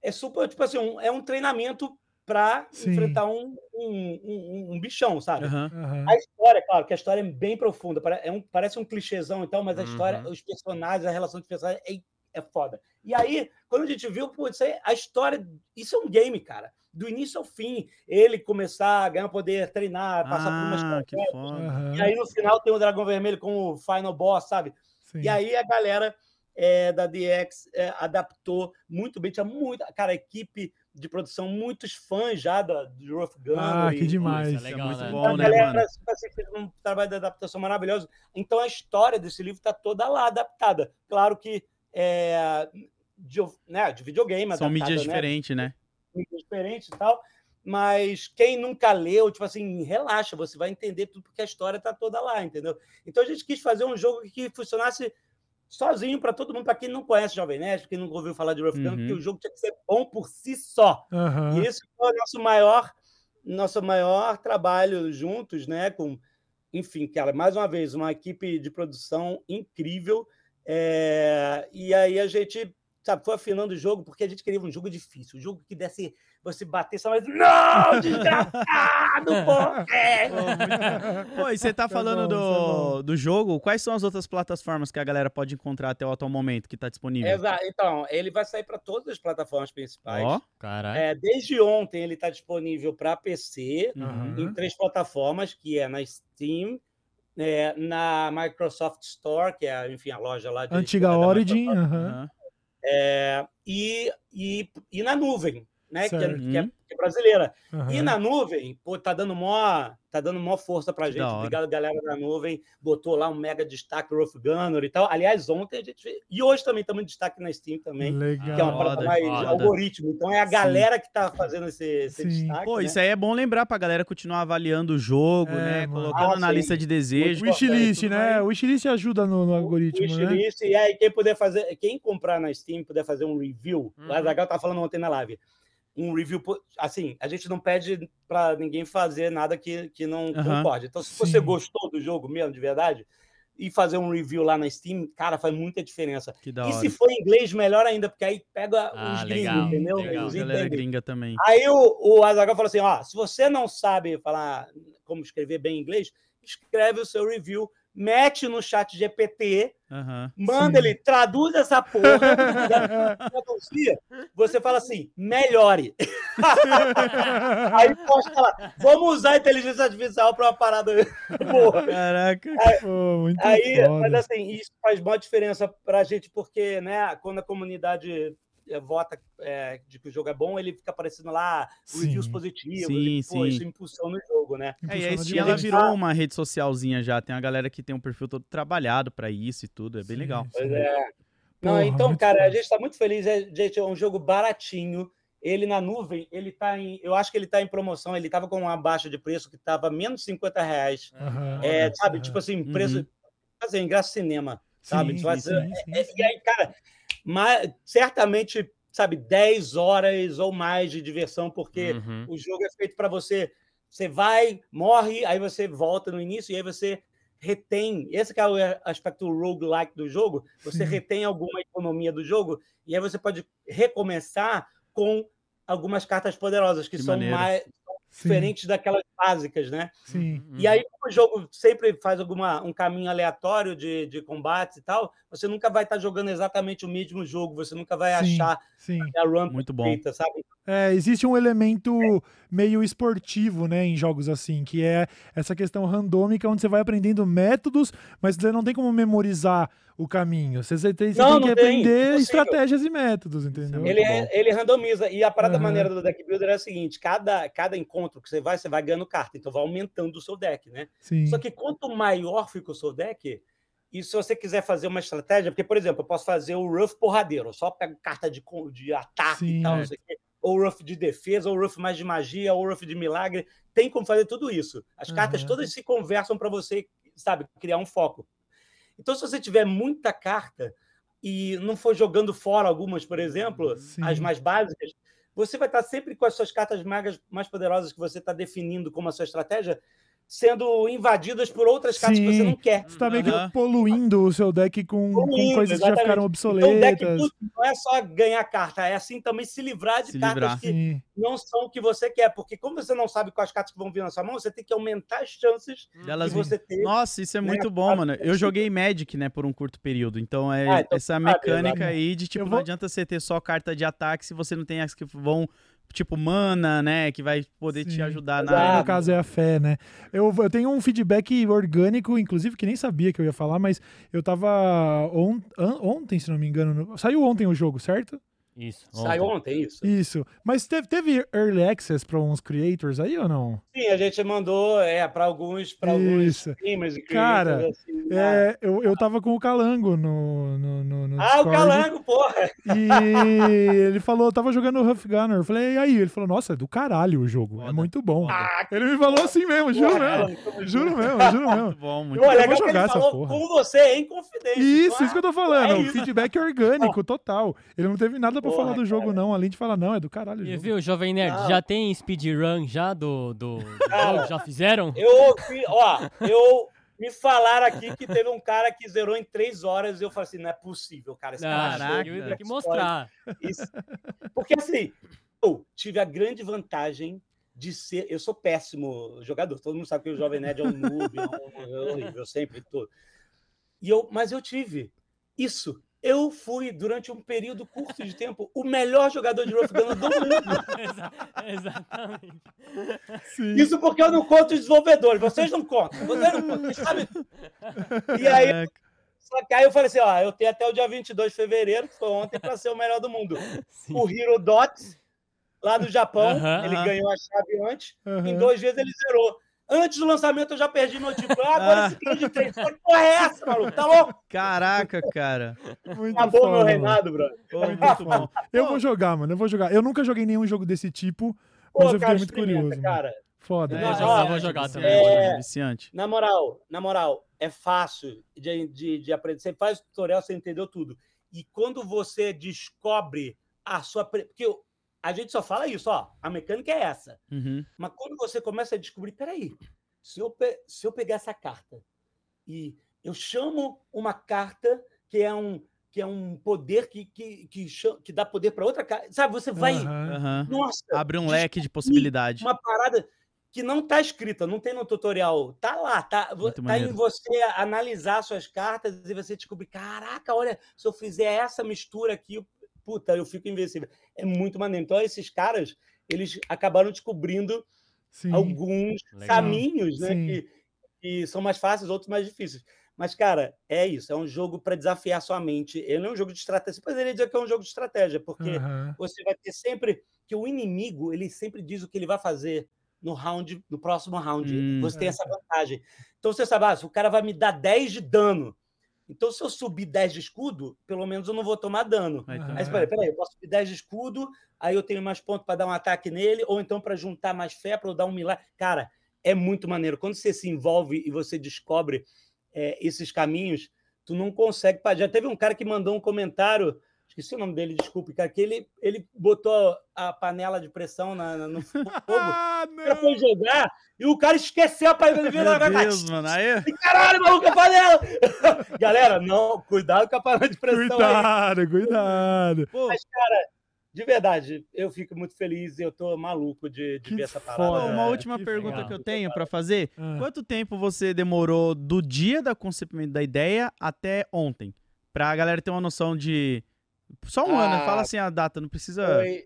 É super, tipo assim, um- é um treinamento para enfrentar um, um, um, um bichão, sabe? Aham. Aham. A história, claro, que a história é bem profunda. É um, parece um clichêzão, então, mas a história, Uhum. os personagens, a relação dos personagens é, é foda. E aí, quando a gente viu, putz, a história. Isso é um game, cara. Do início ao fim. Ele começar a ganhar poder, treinar, passar por Ah, história. que foda. Aham. E aí, no final, tem o Dragão Vermelho como final boss, sabe? Sim. E aí a galera é, da DX é, adaptou muito bem. Tinha muita, cara, equipe de produção, muitos fãs já da, do Rough Gun. Ah, que demais. Isso é legal, muito né? bom. A né, galera mano? assim, fez um trabalho de adaptação maravilhoso. Então a história desse livro está toda lá adaptada. Claro que é de, né, de videogame, São adaptada, mídias né? diferentes, né? mídias diferentes e tal. Mas quem nunca leu, tipo assim, relaxa, você vai entender tudo porque a história está toda lá, entendeu? Então a gente quis fazer um jogo que funcionasse sozinho para todo mundo, para quem não conhece Jovem Nerd, quem nunca ouviu falar de Rough Gun, Uhum. porque o jogo tinha que ser bom por si só. Aham. E esse foi o nosso maior, nosso maior trabalho juntos, né? Com, enfim, cara, mais uma vez, uma equipe de produção incrível. É, E aí a gente sabe, foi afinando o jogo, porque a gente queria um jogo difícil, um jogo que desse você bater só mais. Não, [LAUGHS] desgraçado, pô! É. Pô, e você tá [LAUGHS] é falando é bom. do, do jogo, quais são as outras plataformas que a galera pode encontrar até o atual momento que tá disponível? Exato. Então, ele vai sair para todas as plataformas principais. Ó, Caralho. É, desde ontem ele está disponível para PC, Aham. em três plataformas, que é na Steam, é, na Microsoft Store, que é, enfim, a loja lá de Antiga Origin. Aham. é, e, e, e na nuvem, né? Que é, que é- que é brasileira. aham. E na nuvem, pô, tá dando mó, tá dando mó força pra gente. Obrigado, galera da nuvem. Botou lá um mega destaque Rough Gunner e tal. Aliás, ontem a gente. E hoje também estamos em destaque na Steam também. Legal. Que é uma parada mais foda. algoritmo. Então é a Sim. galera que tá fazendo esse, esse Sim. destaque. Pô, né? isso aí é bom lembrar pra galera continuar avaliando o jogo, É, né? mano. Colocando Ah, na sim. lista de desejos. Wishlist, né? O wishlist ajuda no, no algoritmo, né? Wishlist, e aí quem puder fazer, quem comprar na Steam puder fazer um review, Uhum. o Azagal tá falando ontem na live. Um review. Assim, a gente não pede para ninguém fazer nada que, que não concorde. Então, se você Sim. gostou do jogo mesmo, de verdade, e fazer um review lá na Steam, cara, faz muita diferença. Que da E hora. se for em inglês, melhor ainda, porque aí pega Ah, os legal, gringos, entendeu? legal. Eles Galera gringa também. Aí o, o Azaghal falou assim: ó, se você não sabe falar como escrever bem inglês, escreve o seu review, mete no chat GPT, Aham. manda Sim. ele, traduz essa porra, traduzir, [LAUGHS] você fala assim, melhore. [LAUGHS] Aí posta lá, vamos usar a inteligência artificial para uma parada [LAUGHS] boa. Caraca. Pô, muito Aí, foda. mas assim, isso faz uma diferença pra gente, porque, né, quando a comunidade vota eh, de que o jogo é bom, ele fica aparecendo lá reviews Sim. positivos, Sim, e, pô, sim. isso impulsiona o jogo, né? É, e a Steam ela virou uma rede socialzinha já. Tem uma galera que tem um perfil todo trabalhado pra isso e tudo. É bem Sim, legal. sim. Pois é. Não, Porra, então, cara, a foda. gente tá muito feliz. É, gente, é um jogo baratinho. Ele na nuvem, ele tá em. Eu acho que ele tá em promoção. Ele tava com uma baixa de preço que tava menos de 50 reais. Aham. É, sabe, Aham. tipo assim, preço. Uhum. Assim, ingresso cinema. sabe? Sim, Vai sim, ser- sim, sim, É, sim. e aí, cara, ma- certamente, sabe, 10 horas ou mais de diversão, porque Uhum. o jogo é feito para você. Você vai, morre, aí você volta no início e aí você retém. Esse que é o aspecto roguelike do jogo. Você retém alguma economia do jogo e aí você pode recomeçar com algumas cartas poderosas que, Que são maneiro. mais Sim, diferentes daquelas básicas, né? Sim. E aí, o jogo sempre faz alguma, um caminho aleatório de, de combates e tal, você nunca vai estar jogando exatamente o mesmo jogo, você nunca vai Sim. achar Sim. a run Muito bom. perfeita, sabe? É, existe um elemento meio esportivo, né, em jogos assim, que é essa questão randômica, onde você vai aprendendo métodos, mas você não tem como memorizar o caminho. Você, você tem, você Não, tem que não tem, aprender estratégias e métodos, entendeu? Ele, bom. é, ele randomiza. E a parada Aham. maneira do deck builder é a seguinte: cada, cada encontro que você vai, você vai ganhando carta, então vai aumentando o seu deck, né? Sim. Só que quanto maior fica o seu deck, e se você quiser fazer uma estratégia, porque, por exemplo, eu posso fazer o Rough porradeiro, eu só pego carta de, de ataque Sim, e tal, é. não sei o quê, ou Rough de defesa, ou Rough mais de magia, ou Rough de milagre. Tem como fazer tudo isso. As cartas Aham. todas se conversam para você, sabe, criar um foco. Então, se você tiver muita carta e não for jogando fora algumas, por exemplo, Sim. as mais básicas, você vai estar sempre com as suas cartas magas mais poderosas que você está definindo como a sua estratégia, sendo invadidas por outras cartas que você Sim. não quer. Você tá meio que Aham. poluindo o seu deck com, com coisas que já exatamente. ficaram Então, o deck obsoletas. não é só ganhar carta, é assim também se livrar de Se cartas livrar. que Sim. não são o que você quer. Porque como você não sabe quais cartas que vão vir na sua mão, você tem que aumentar as chances Delas de você ter. Nossa, isso é né, muito bom, mano. Eu joguei Magic, né, por um curto período. Então é Ah, então essa sabe, mecânica exato. aí de tipo, Eu não vou- adianta você ter só carta de ataque se você não tem as que vão, tipo, mana, né, que vai poder te Sim. ajudar Exato. na. No caso é a fé, né? Eu, eu tenho um feedback orgânico, inclusive, que nem sabia que eu ia falar, mas eu tava on- ontem, se não me engano. no- Saiu ontem o jogo, certo? Isso. Saiu ontem. ontem isso. Isso. Mas teve, teve early access para uns creators aí ou não? Sim, a gente mandou é, para alguns, para alguns streamers e Cara, assim, né? É, eu, eu tava com o Calango no, no, no, no Ah, o Discord, Calango, porra! E [LAUGHS] ele falou, tava jogando Huff Gunner. Eu falei, e aí? Ele falou, nossa, é do caralho o jogo. É Foda. muito bom. Ah, Ele me falou assim mesmo, juro porra, mesmo. Juro mesmo, juro mesmo. Muito bom, muito Pô, eu legal vou jogar ele essa falou porra. com você, em confidência. Isso, Então, isso que eu tô falando. é isso. Feedback orgânico, total. Ele não teve nada pra Porra, falar do jogo, não, além de falar, não, é do caralho. E jogo. viu, Jovem Nerd, Não. já tem speedrun já do, do, do Cara? Já fizeram? Eu ouvi, ó, eu me falaram aqui que teve um cara que zerou em três horas e eu falei assim, não é possível, cara. Esse cara Caraca. eu tenho que Xbox, mostrar. isso. Porque assim, eu tive a grande vantagem de ser. Eu sou péssimo jogador. Todo mundo sabe que o Jovem Nerd é um noob, é um, é horrível, sempre tudo. E eu, mas eu tive isso. Eu fui, durante um período curto de tempo, o melhor jogador de Rough Gunner do mundo. [LAUGHS] Exa- Exatamente. Sim. Isso porque eu não conto os desenvolvedores. Vocês não contam. Vocês não contam. Sabem. E aí, só que aí eu falei assim: ó, eu tenho até o dia 22 de fevereiro, que foi ontem, para ser o melhor do mundo. Sim. O Hiro Dots, lá no Japão, Aham, ele aham. ganhou a chave antes. Aham. Em dois vezes ele zerou. Antes do lançamento eu já perdi meu título. Ah, agora Ah. esse grande trem. Que porra é essa, maluco? Tá louco? Caraca, cara. Muito Acabou foda, meu mano. reinado, bro. Pô, muito bom. Eu vou jogar, mano, eu vou jogar. Eu nunca joguei nenhum jogo desse tipo, Pô, mas eu fiquei cara, muito experimenta, curioso. mano. cara. Foda. É, eu já- eu vou jogar viciante. também. É. Viciante. Na moral, na moral, é fácil de, de, de aprender. Você faz o tutorial, você entendeu tudo. E quando você descobre a sua. Porque o, a gente só fala isso, ó. A mecânica é essa. Uhum. Mas quando você começa a descobrir, peraí, se eu, pe- se eu pegar essa carta e eu chamo uma carta que é um, que é um poder que, que, que, que dá poder para outra carta, sabe? Você vai. Aham. Nossa, Abre um leque de possibilidade. uma parada que não tá escrita, não tem no tutorial. Tá lá, tá, Muito tá em você analisar suas cartas e você descobrir, caraca, olha, se eu fizer essa mistura aqui, puta, eu fico invencível. É muito maneiro. Então, esses caras, eles acabaram descobrindo Sim. alguns Legal. caminhos, né? Que, que são mais fáceis, outros mais difíceis. Mas, cara, é isso. É um jogo para desafiar sua mente. Ele não é um jogo de estratégia. Você poderia dizer que é um jogo de estratégia, porque Aham. você vai ter sempre que o inimigo ele sempre diz o que ele vai fazer no round, no próximo round. Hum. Você tem essa vantagem. Então você sabe, ah, se o cara vai me dar 10 de dano. Então, se eu subir 10 de escudo, pelo menos eu não vou tomar dano. Ter- Aham. Aí você fala, peraí, eu posso subir 10 de escudo, aí eu tenho mais pontos para dar um ataque nele, ou então para juntar mais fé, para eu dar um milagre. Cara, é muito maneiro. Quando você se envolve e você descobre é, esses caminhos, tu não consegue. parar. Já teve um cara que mandou um comentário, esqueci o nome dele, desculpe, cara, que ele, ele botou a panela de pressão na, na- no [LAUGHS] fogo. Ah, não! foi jogar e o cara esqueceu a panela. Meu virou, Deus, mano. Aí, Caralho, maluco, a panela! [LAUGHS] Galera, não, cuidado com a panela de pressão aí. Cuidado, cuidado. pô, Mas, cara, de verdade, eu fico muito feliz e eu tô maluco de, de ver essa foda. parada. uma É, última que pergunta legal. que eu tenho pra fazer. Ah. Quanto tempo você demorou do dia da concepimento da ideia até ontem? Pra galera ter uma noção de. Só um ano, Ah, fala assim a data, não precisa Foi-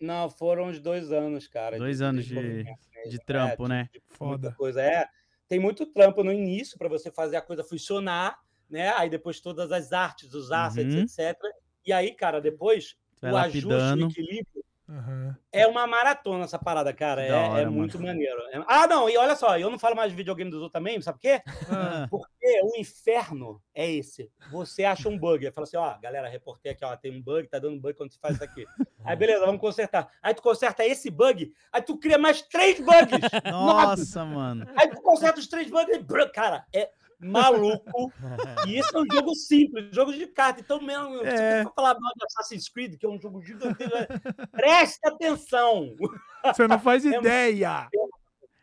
Não, foram uns dois anos, cara. Dois anos de- desenvolvimento de mesmo. trampo, É, né? de muita Foda. coisa. É, tem muito trampo no início para você fazer a coisa funcionar, né? Aí depois todas as artes, os assets, Uhum. etc. E aí, cara, depois Vai o ajuste, lapidando. o equilíbrio Aham. é uma maratona essa parada, cara. É, da hora, é muito maneiro. É- Ah, não, e olha só, eu não falo mais de videogame dos outros também, sabe por quê? Ah, Porque o inferno é esse. Você acha um bug, aí fala assim, ó, galera, reportei aqui, ó, tem um bug, tá dando bug quando você faz isso aqui. [LAUGHS] Aí beleza, vamos consertar. Aí tu conserta esse bug, aí tu cria mais três bugs. [LAUGHS] Nossa, mano. Aí tu conserta os três bugs, e cara, é maluco. [LAUGHS] E esse é um jogo simples, jogo de carta. Então, mesmo, se É. você for falar mal de Assassin's Creed, que é um jogo gigantesco, presta atenção. Você não faz [LAUGHS] É ideia.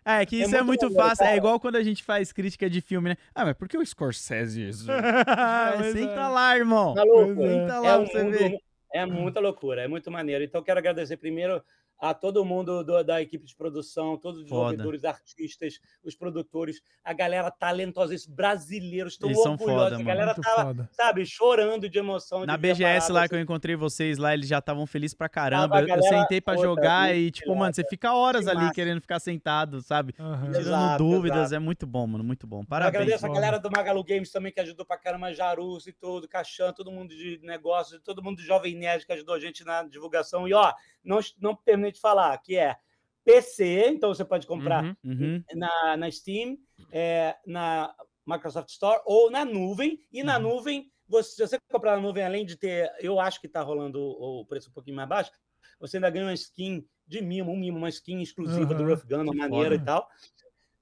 É, que É isso é muito muito maneiro, fácil. É igual quando a gente faz crítica de filme, né? Ah, mas por que o Scorsese [LAUGHS] isso? Mas É, é. senta lá, irmão. Pois é. Senta lá É, pra um você ver. é muita loucura, é muito maneiro. Então, quero agradecer primeiro a todo mundo do- da equipe de produção, todos os desenvolvedores, artistas, os produtores, a galera talentosa, esses brasileiros, estão orgulhosos. foda, a galera tava, foda. sabe, chorando de emoção. Na de a BGS lá que eu assim. encontrei vocês lá, eles já estavam felizes pra caramba. a Eu- eu galera sentei pra jogar e, tipo, mano, você fica horas ali massa. querendo ficar sentado, sabe? Aham. Tirando Exato, dúvidas. exato. É muito bom, mano. Muito bom. Eu Parabéns. agradeço a foda. galera do Magalu Games também, que ajudou pra caramba, Jarus e tudo, Caixão, todo mundo de negócios, todo mundo de Jovem Nerd que ajudou a gente na divulgação. E, ó, não, não terminei de falar, que é PC, então você pode comprar Uhum. Uhum. na, na Steam, é, na Microsoft Store ou na nuvem. E na nuvem, você, se você comprar na nuvem, além de ter, eu acho que está rolando o, o preço um pouquinho mais baixo, você ainda ganha uma skin de mimo, um mimo, uma skin exclusiva do Rough Gun, uma que maneira e tal.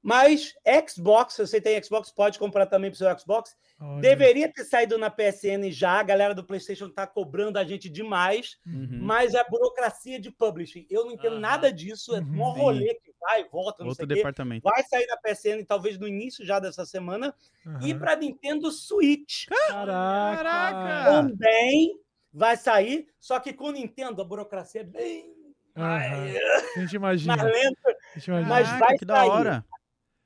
Mas Xbox, se você tem Xbox, pode comprar também para o seu Xbox. Olha. Deveria ter saído na PSN já, a galera do PlayStation está cobrando a gente demais, Uhum. mas a burocracia de publishing, eu não entendo Aham. nada disso, é Uhum. um rolê que vai, volta, não Outro sei o quê departamento. vai sair na PSN talvez no início já dessa semana e Aham. para Nintendo Switch Caraca! Caraca! também vai sair, só que com o Nintendo a burocracia é bem Aham. A gente imagina. mais lenta, A gente imagina. mas vai que da sair. hora.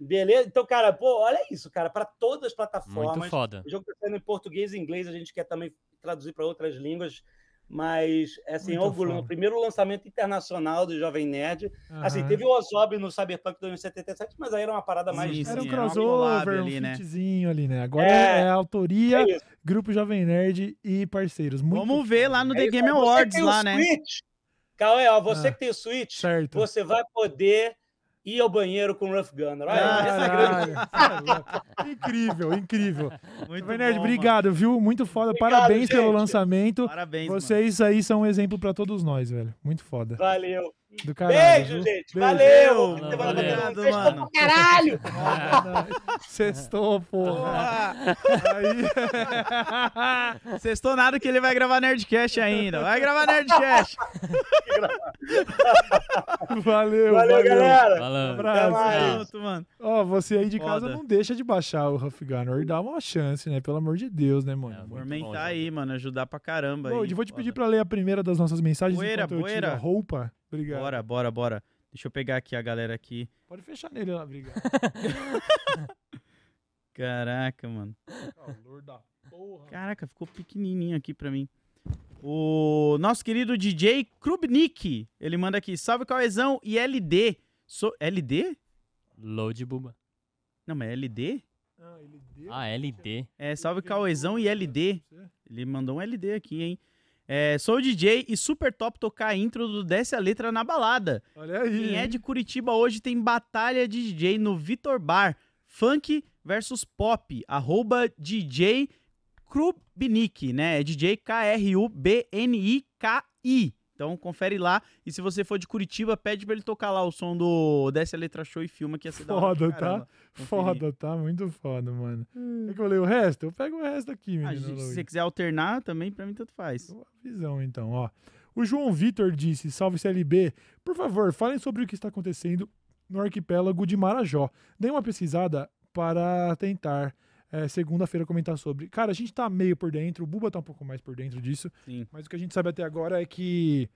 Beleza? Então, cara, pô, olha isso, cara, para todas as Muito plataformas. foda. O jogo está saindo em português e inglês, a gente quer também traduzir para outras línguas. Mas, assim, Muito orgulho, no primeiro lançamento internacional do Jovem Nerd. Assim, Aham. teve o Ozob no Cyberpunk 2077, mas aí era uma parada mais. Sim, Era um sim, era uma crossover, um ali, né? fitzinho ali, né? Agora É. é, a autoria, É. Grupo Jovem Nerd e parceiros. Muito Vamos ver lá no É The Game Awards tem o lá, né? Switch, Cauê, ó, você Ah. que tem o Switch, Certo. você vai poder ir ao banheiro com o Rough Gunner. Olha, essa é a grande... Caralho. [LAUGHS] incrível, incrível. Muito Jovem Nerd, bom, obrigado, viu? Muito foda. Obrigado, Parabéns pelo gente. lançamento. mano. Parabéns, mano. Vocês aí são um exemplo pra todos nós, velho. Muito foda. Valeu. Do caralho. Beijo, viu? gente. Beijo. Valeu. Valeu, Semana valeu. Obrigado, Sextou mano. pra Caralho. [LAUGHS] Sextou, porra. Aí... [LAUGHS] Sextou nada que ele vai gravar Nerdcast ainda. Vai gravar Nerdcast. [LAUGHS] Valeu, Valeu, valeu. galera. Falando. Abraço. mano. Ó, você aí de casa Foda. não deixa de baixar o Huff Gunner. Dá uma chance, né? Pelo amor de Deus, né, mano? É, aí, mano. Ajudar pra caramba. aí. Lodi, vou te pedir Foda. pra ler a primeira das nossas mensagens Poeira, eu poeira. roupa. Obrigado. Bora, bora, bora. Deixa eu pegar aqui a galera aqui. Pode fechar nele lá, obrigado. [LAUGHS] Caraca, mano. Calor da porra. Caraca, ficou pequenininho aqui pra mim. O nosso querido DJ Krubnik, ele manda aqui, salve Cauezão e LD. So... LD? Load Buba. Não, mas é LD? Ah, deu. Ah, LD. É, salve Cauezão e LD. Ele mandou um LD aqui, hein? É, sou DJ e super top tocar a intro do Desce a Letra na balada. Olha aí. Quem é de Curitiba hoje tem batalha de DJ no Vitor Bar. Funk versus pop. Arroba DJ Krubnik, né? É DJ K-R-U-B-N-I-K-I. Então confere lá. E se você for de Curitiba, pede pra ele tocar lá o som do Desce a Letra Show e filma que ia ser da hora Foda, tá? Conferir. Foda, tá? Muito foda, mano. Quer que eu leio o resto? Eu pego o resto aqui, Ah, menino. se Load. você quiser alternar também, pra mim tanto faz. Boa visão, então, ó. O João Vitor disse: Salve CLB. Por favor, falem sobre o que está acontecendo no arquipélago de Marajó. Dei uma pesquisada para tentar. É, Segunda-feira comentar sobre. Cara, a gente tá meio por dentro, o Buba tá um pouco mais por dentro disso. Sim. Mas o que a gente sabe até agora é que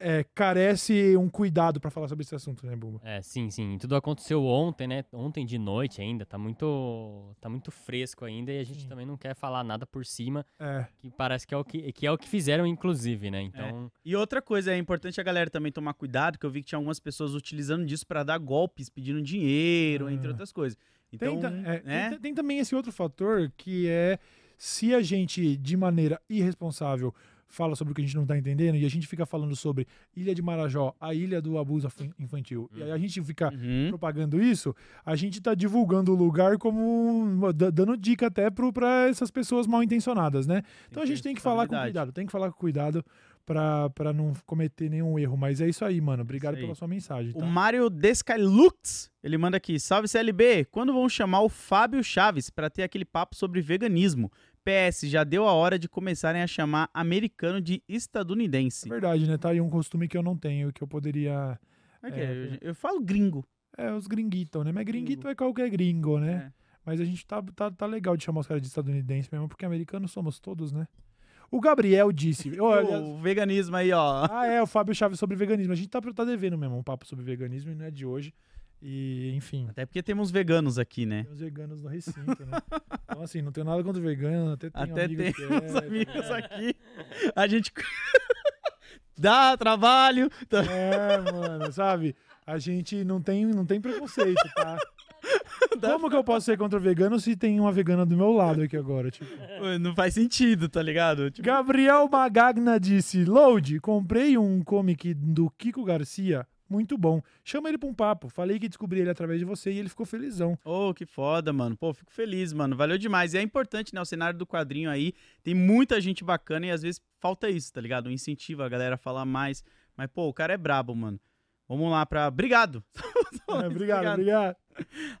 é, carece um cuidado para falar sobre esse assunto, né, Buba? É, sim, sim. Tudo aconteceu ontem, né? Ontem de noite ainda. Tá muito, tá muito fresco ainda e a gente Sim. também não quer falar nada por cima, É. que parece que é o que, que é o que fizeram, inclusive, né? Então, E outra coisa, é importante a galera também tomar cuidado, que eu vi que tinha algumas pessoas utilizando disso pra dar golpes, pedindo dinheiro, Ah. entre outras coisas. Então, Tem, é, né? tem, tem também esse outro fator que é se a gente, de maneira irresponsável, fala sobre o que a gente não tá entendendo e a gente fica falando sobre Ilha de Marajó, a ilha do abuso infantil, e aí a gente fica Uhum. propagando isso, a gente tá divulgando o lugar como da- dando dica até pro, pra essas pessoas mal intencionadas, né? Então a gente tem que falar com cuidado, tem que falar com cuidado pra, pra não cometer nenhum erro. Mas é isso aí, mano. Obrigado aí. pela sua mensagem. O Tá? Mário Descalux, ele manda aqui, salve CLB, quando vão chamar o Fábio Chaves pra ter aquele papo sobre veganismo? PS, já deu a hora de começarem a chamar americano de É estadunidense. verdade, né? Tá aí um costume que eu não tenho, que eu poderia. Como é É, é? Eu, eu falo gringo. É, os gringuitos, né? Mas gringuito Gringo. é qualquer gringo, né? É. Mas a gente tá, tá, tá legal de chamar os caras de estadunidense mesmo, porque americanos somos todos, né? O Gabriel disse. [LAUGHS] O veganismo aí, ó. ah, é, o Fábio Chaves sobre veganismo. A gente tá, tá devendo mesmo um papo sobre veganismo e não é de hoje. E, enfim, Até porque temos veganos aqui, né? tem os veganos no recinto, né? Então, assim, não tenho nada contra vegano, até tenho Até amigo temos é, amigos aqui. A gente [LAUGHS] dá trabalho. tá- É, mano, sabe? A gente não tem, não tem preconceito, tá? [LAUGHS] Como que eu posso ser contra vegano se tem uma vegana do meu lado aqui agora? Tipo. Não faz sentido, tá ligado? Tipo, Gabriel Magagna disse: Load, comprei um comic do Kiko Garcia, muito bom. Chama ele pra um papo. Falei que descobri ele através de você e ele ficou felizão. Ô, que foda, mano. Pô, fico feliz, mano. Valeu demais. E é importante, né? O cenário do quadrinho aí. Tem muita gente bacana e às vezes falta isso, tá ligado? Um incentivo a galera a falar mais. Mas, pô, o cara é brabo, mano. Vamos lá pra. Obrigado! [LAUGHS] É, obrigado, obrigado.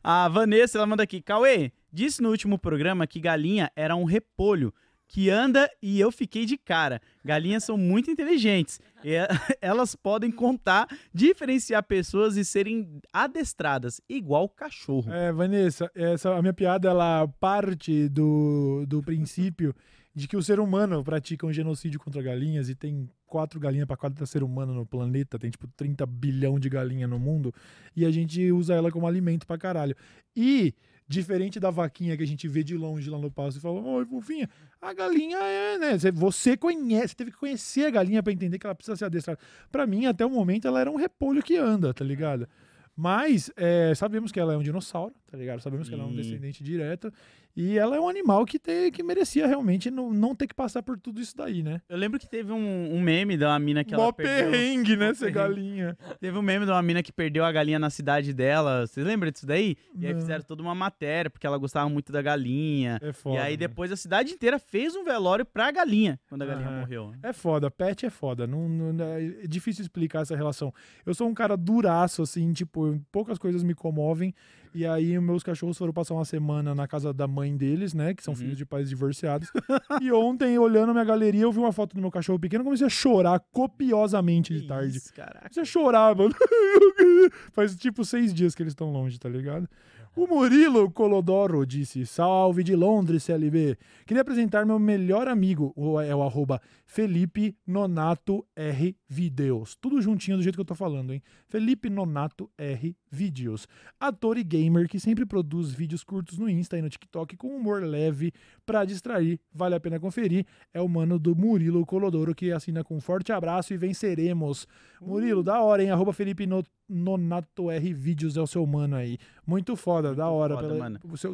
A Vanessa, ela manda aqui. Cauê, disse no último programa que galinha era um repolho que anda e eu fiquei de cara. Galinhas são muito inteligentes. É- [LAUGHS] elas podem contar, diferenciar pessoas e serem adestradas, igual cachorro. É, Vanessa, essa, a minha piada ela parte do, do princípio de que o ser humano pratica um genocídio contra galinhas e tem quatro galinhas para cada ser humano no planeta, tem tipo 30 bilhão de galinhas no mundo, e a gente usa ela como alimento pra caralho. E, diferente da vaquinha que a gente vê de longe lá no passo e fala, oi, fofinha, a galinha é, né? Você- conhece, teve que conhecer a galinha pra entender que ela precisa ser adestrada. Pra mim, até o momento, ela era um repolho que anda, tá ligado? Mas é, sabemos que ela é um dinossauro, tá ligado? Sabemos que ela é um descendente direto. E ela é um animal que, tem, que merecia realmente não, não ter que passar por tudo isso daí, né? Eu lembro que teve um, um meme de uma mina que Mó ela perdeu... perrengue, né, perrengue. galinha. Teve um meme de uma mina que perdeu a galinha na cidade dela. Você lembra disso daí? E aí Não. fizeram toda uma matéria, porque ela gostava muito da galinha. É foda. e aí né? depois a cidade inteira fez um velório pra galinha, quando a galinha morreu. É foda, pet é foda. Não, não- é difícil explicar essa relação. Eu sou um cara duraço, assim, tipo, poucas coisas me comovem. E aí, meus cachorros foram passar uma semana na casa da mãe deles, né? Que são Uhum. filhos de pais divorciados. [LAUGHS] e ontem, olhando a minha galeria, eu vi uma foto do meu cachorro pequeno e comecei a chorar copiosamente de tarde. Isso, caraca. Comecei a chorar, mano. [LAUGHS] Faz tipo seis dias que eles estão longe, tá ligado? O Murilo Colodoro disse: Salve de Londres, CLB. Queria apresentar meu melhor amigo, é o arroba Felipe Nonato R Videos. Tudo juntinho do jeito que eu tô falando, hein? Felipe Nonato R Videos. Ator e gamer que sempre produz vídeos curtos no Insta e no TikTok com humor leve pra distrair. Vale a pena conferir. É o mano do Murilo Colodoro que assina com um forte abraço e venceremos. Murilo, da hora, hein? Arroba Felipe No- Nonato R Vídeos é o seu mano aí. Muito foda, da hora. foda, pela-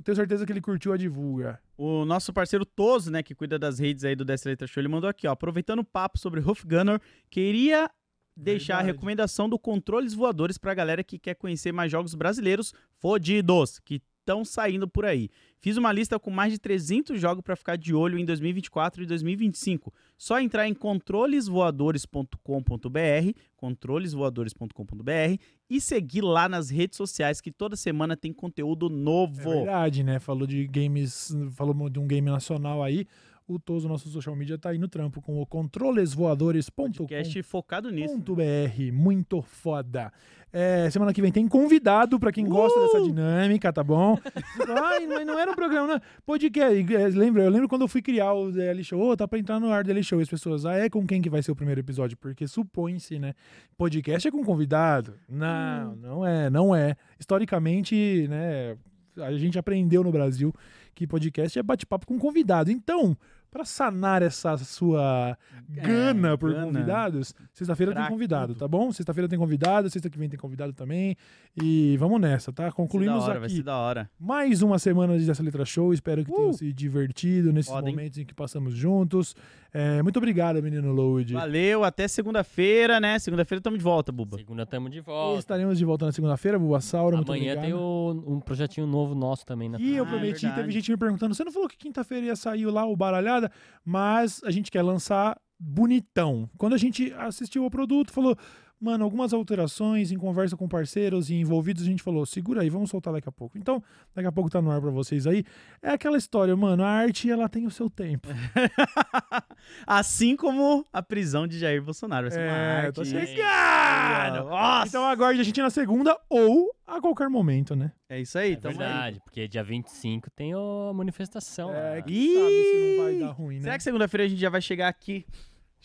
Tenho certeza que ele curtiu a divulga. O nosso parceiro Toso, né, que cuida das redes aí do Dessa Letra Show, ele mandou aqui, ó. Aproveitando o papo sobre Huff Gunner, queria deixar a Verdade. recomendação do Controles Voadores pra galera que quer conhecer mais jogos brasileiros fodidos, que estão saindo por aí. Fiz uma lista com mais de 300 jogos pra ficar de olho em 2024 e 2025. Só entrar em controlesvoadores.com.br, controlesvoadores.com.br e seguir lá nas redes sociais que toda semana tem conteúdo É novo. verdade, né? Falou de games, falou de um game nacional aí. O Toso, nosso social media, tá aí no trampo com o controlesvoadores.com. Podcast focado nisso. Ponto .br, muito foda. É, semana que vem tem convidado pra quem gosta dessa dinâmica, tá bom? [LAUGHS] Ai, mas não era um programa, né? Podcast. é, Lembra, eu lembro quando eu fui criar o DL Show, ô, tá pra entrar no ar DL Show. E as pessoas, ah, é com quem que vai ser o primeiro episódio? Porque supõe-se, né? Podcast é com convidado. Não, não é, não é. Historicamente, né? A gente aprendeu no Brasil que podcast é bate-papo com convidado. Então, pra sanar essa sua gana por gana. convidados, sexta-feira tem convidado, tá bom? Sexta-feira tem convidado, sexta que vem tem convidado também. E vamos nessa, tá? Vai ser Concluímos da hora, vai aqui ser da hora. mais uma semana dessa letra show. Espero que tenham se divertido nesses hein? momentos em que passamos juntos. É, muito obrigado, menino Load. Valeu, até segunda-feira, né? Segunda-feira estamos de volta, Buba. Segunda tamo de E volta. estaremos de volta na segunda-feira, Buba Saura. Muito Amanhã obrigado. tem o- um projetinho novo nosso também na E eu Ah, é prometi, teve gente me perguntando: você não falou que quinta-feira ia sair lá o Baralhada? Mas a gente quer lançar bonitão. Quando a gente assistiu ao produto, falou. Mano, algumas alterações em conversa com parceiros e envolvidos, a gente falou, segura aí, vamos soltar daqui a pouco. Então, daqui a pouco tá no ar pra vocês aí. É aquela história, mano, a arte, ela tem o seu tempo. [LAUGHS] assim como a prisão de Jair Bolsonaro. Vai ser uma É, arte. tô chegando! Nossa! Então aguarde a gente na segunda ou a qualquer momento, né? é isso aí, É tamo aí. verdade, porque dia 25 tem a manifestação. É, lá. sabe se não vai dar ruim, né? Será que segunda-feira a gente já vai chegar aqui?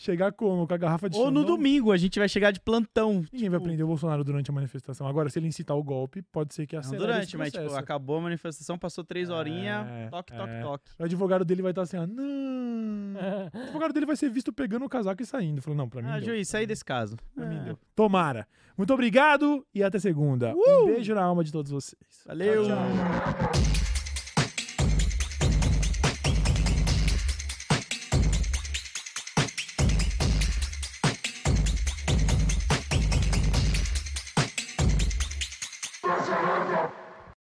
Chegar como? Com a garrafa de Ou no Xandão? domingo, a gente vai chegar de plantão. Ninguém vai Tipo, prender o Bolsonaro durante a manifestação. Agora, se ele incitar o golpe, pode ser que Não acelere durante, esse mas tipo, acabou a manifestação, passou três horinhas, É, toque, toque, é. toque. O advogado dele vai estar assim, ó, não. [LAUGHS] O advogado dele vai ser visto pegando o casaco e saindo. Falou, não, pra mim Ah, deu. juiz, sai desse caso. Pra mim Ah, deu. Tomara. Muito obrigado e até segunda. Um beijo na alma de todos vocês. Valeu! Tchau, tchau.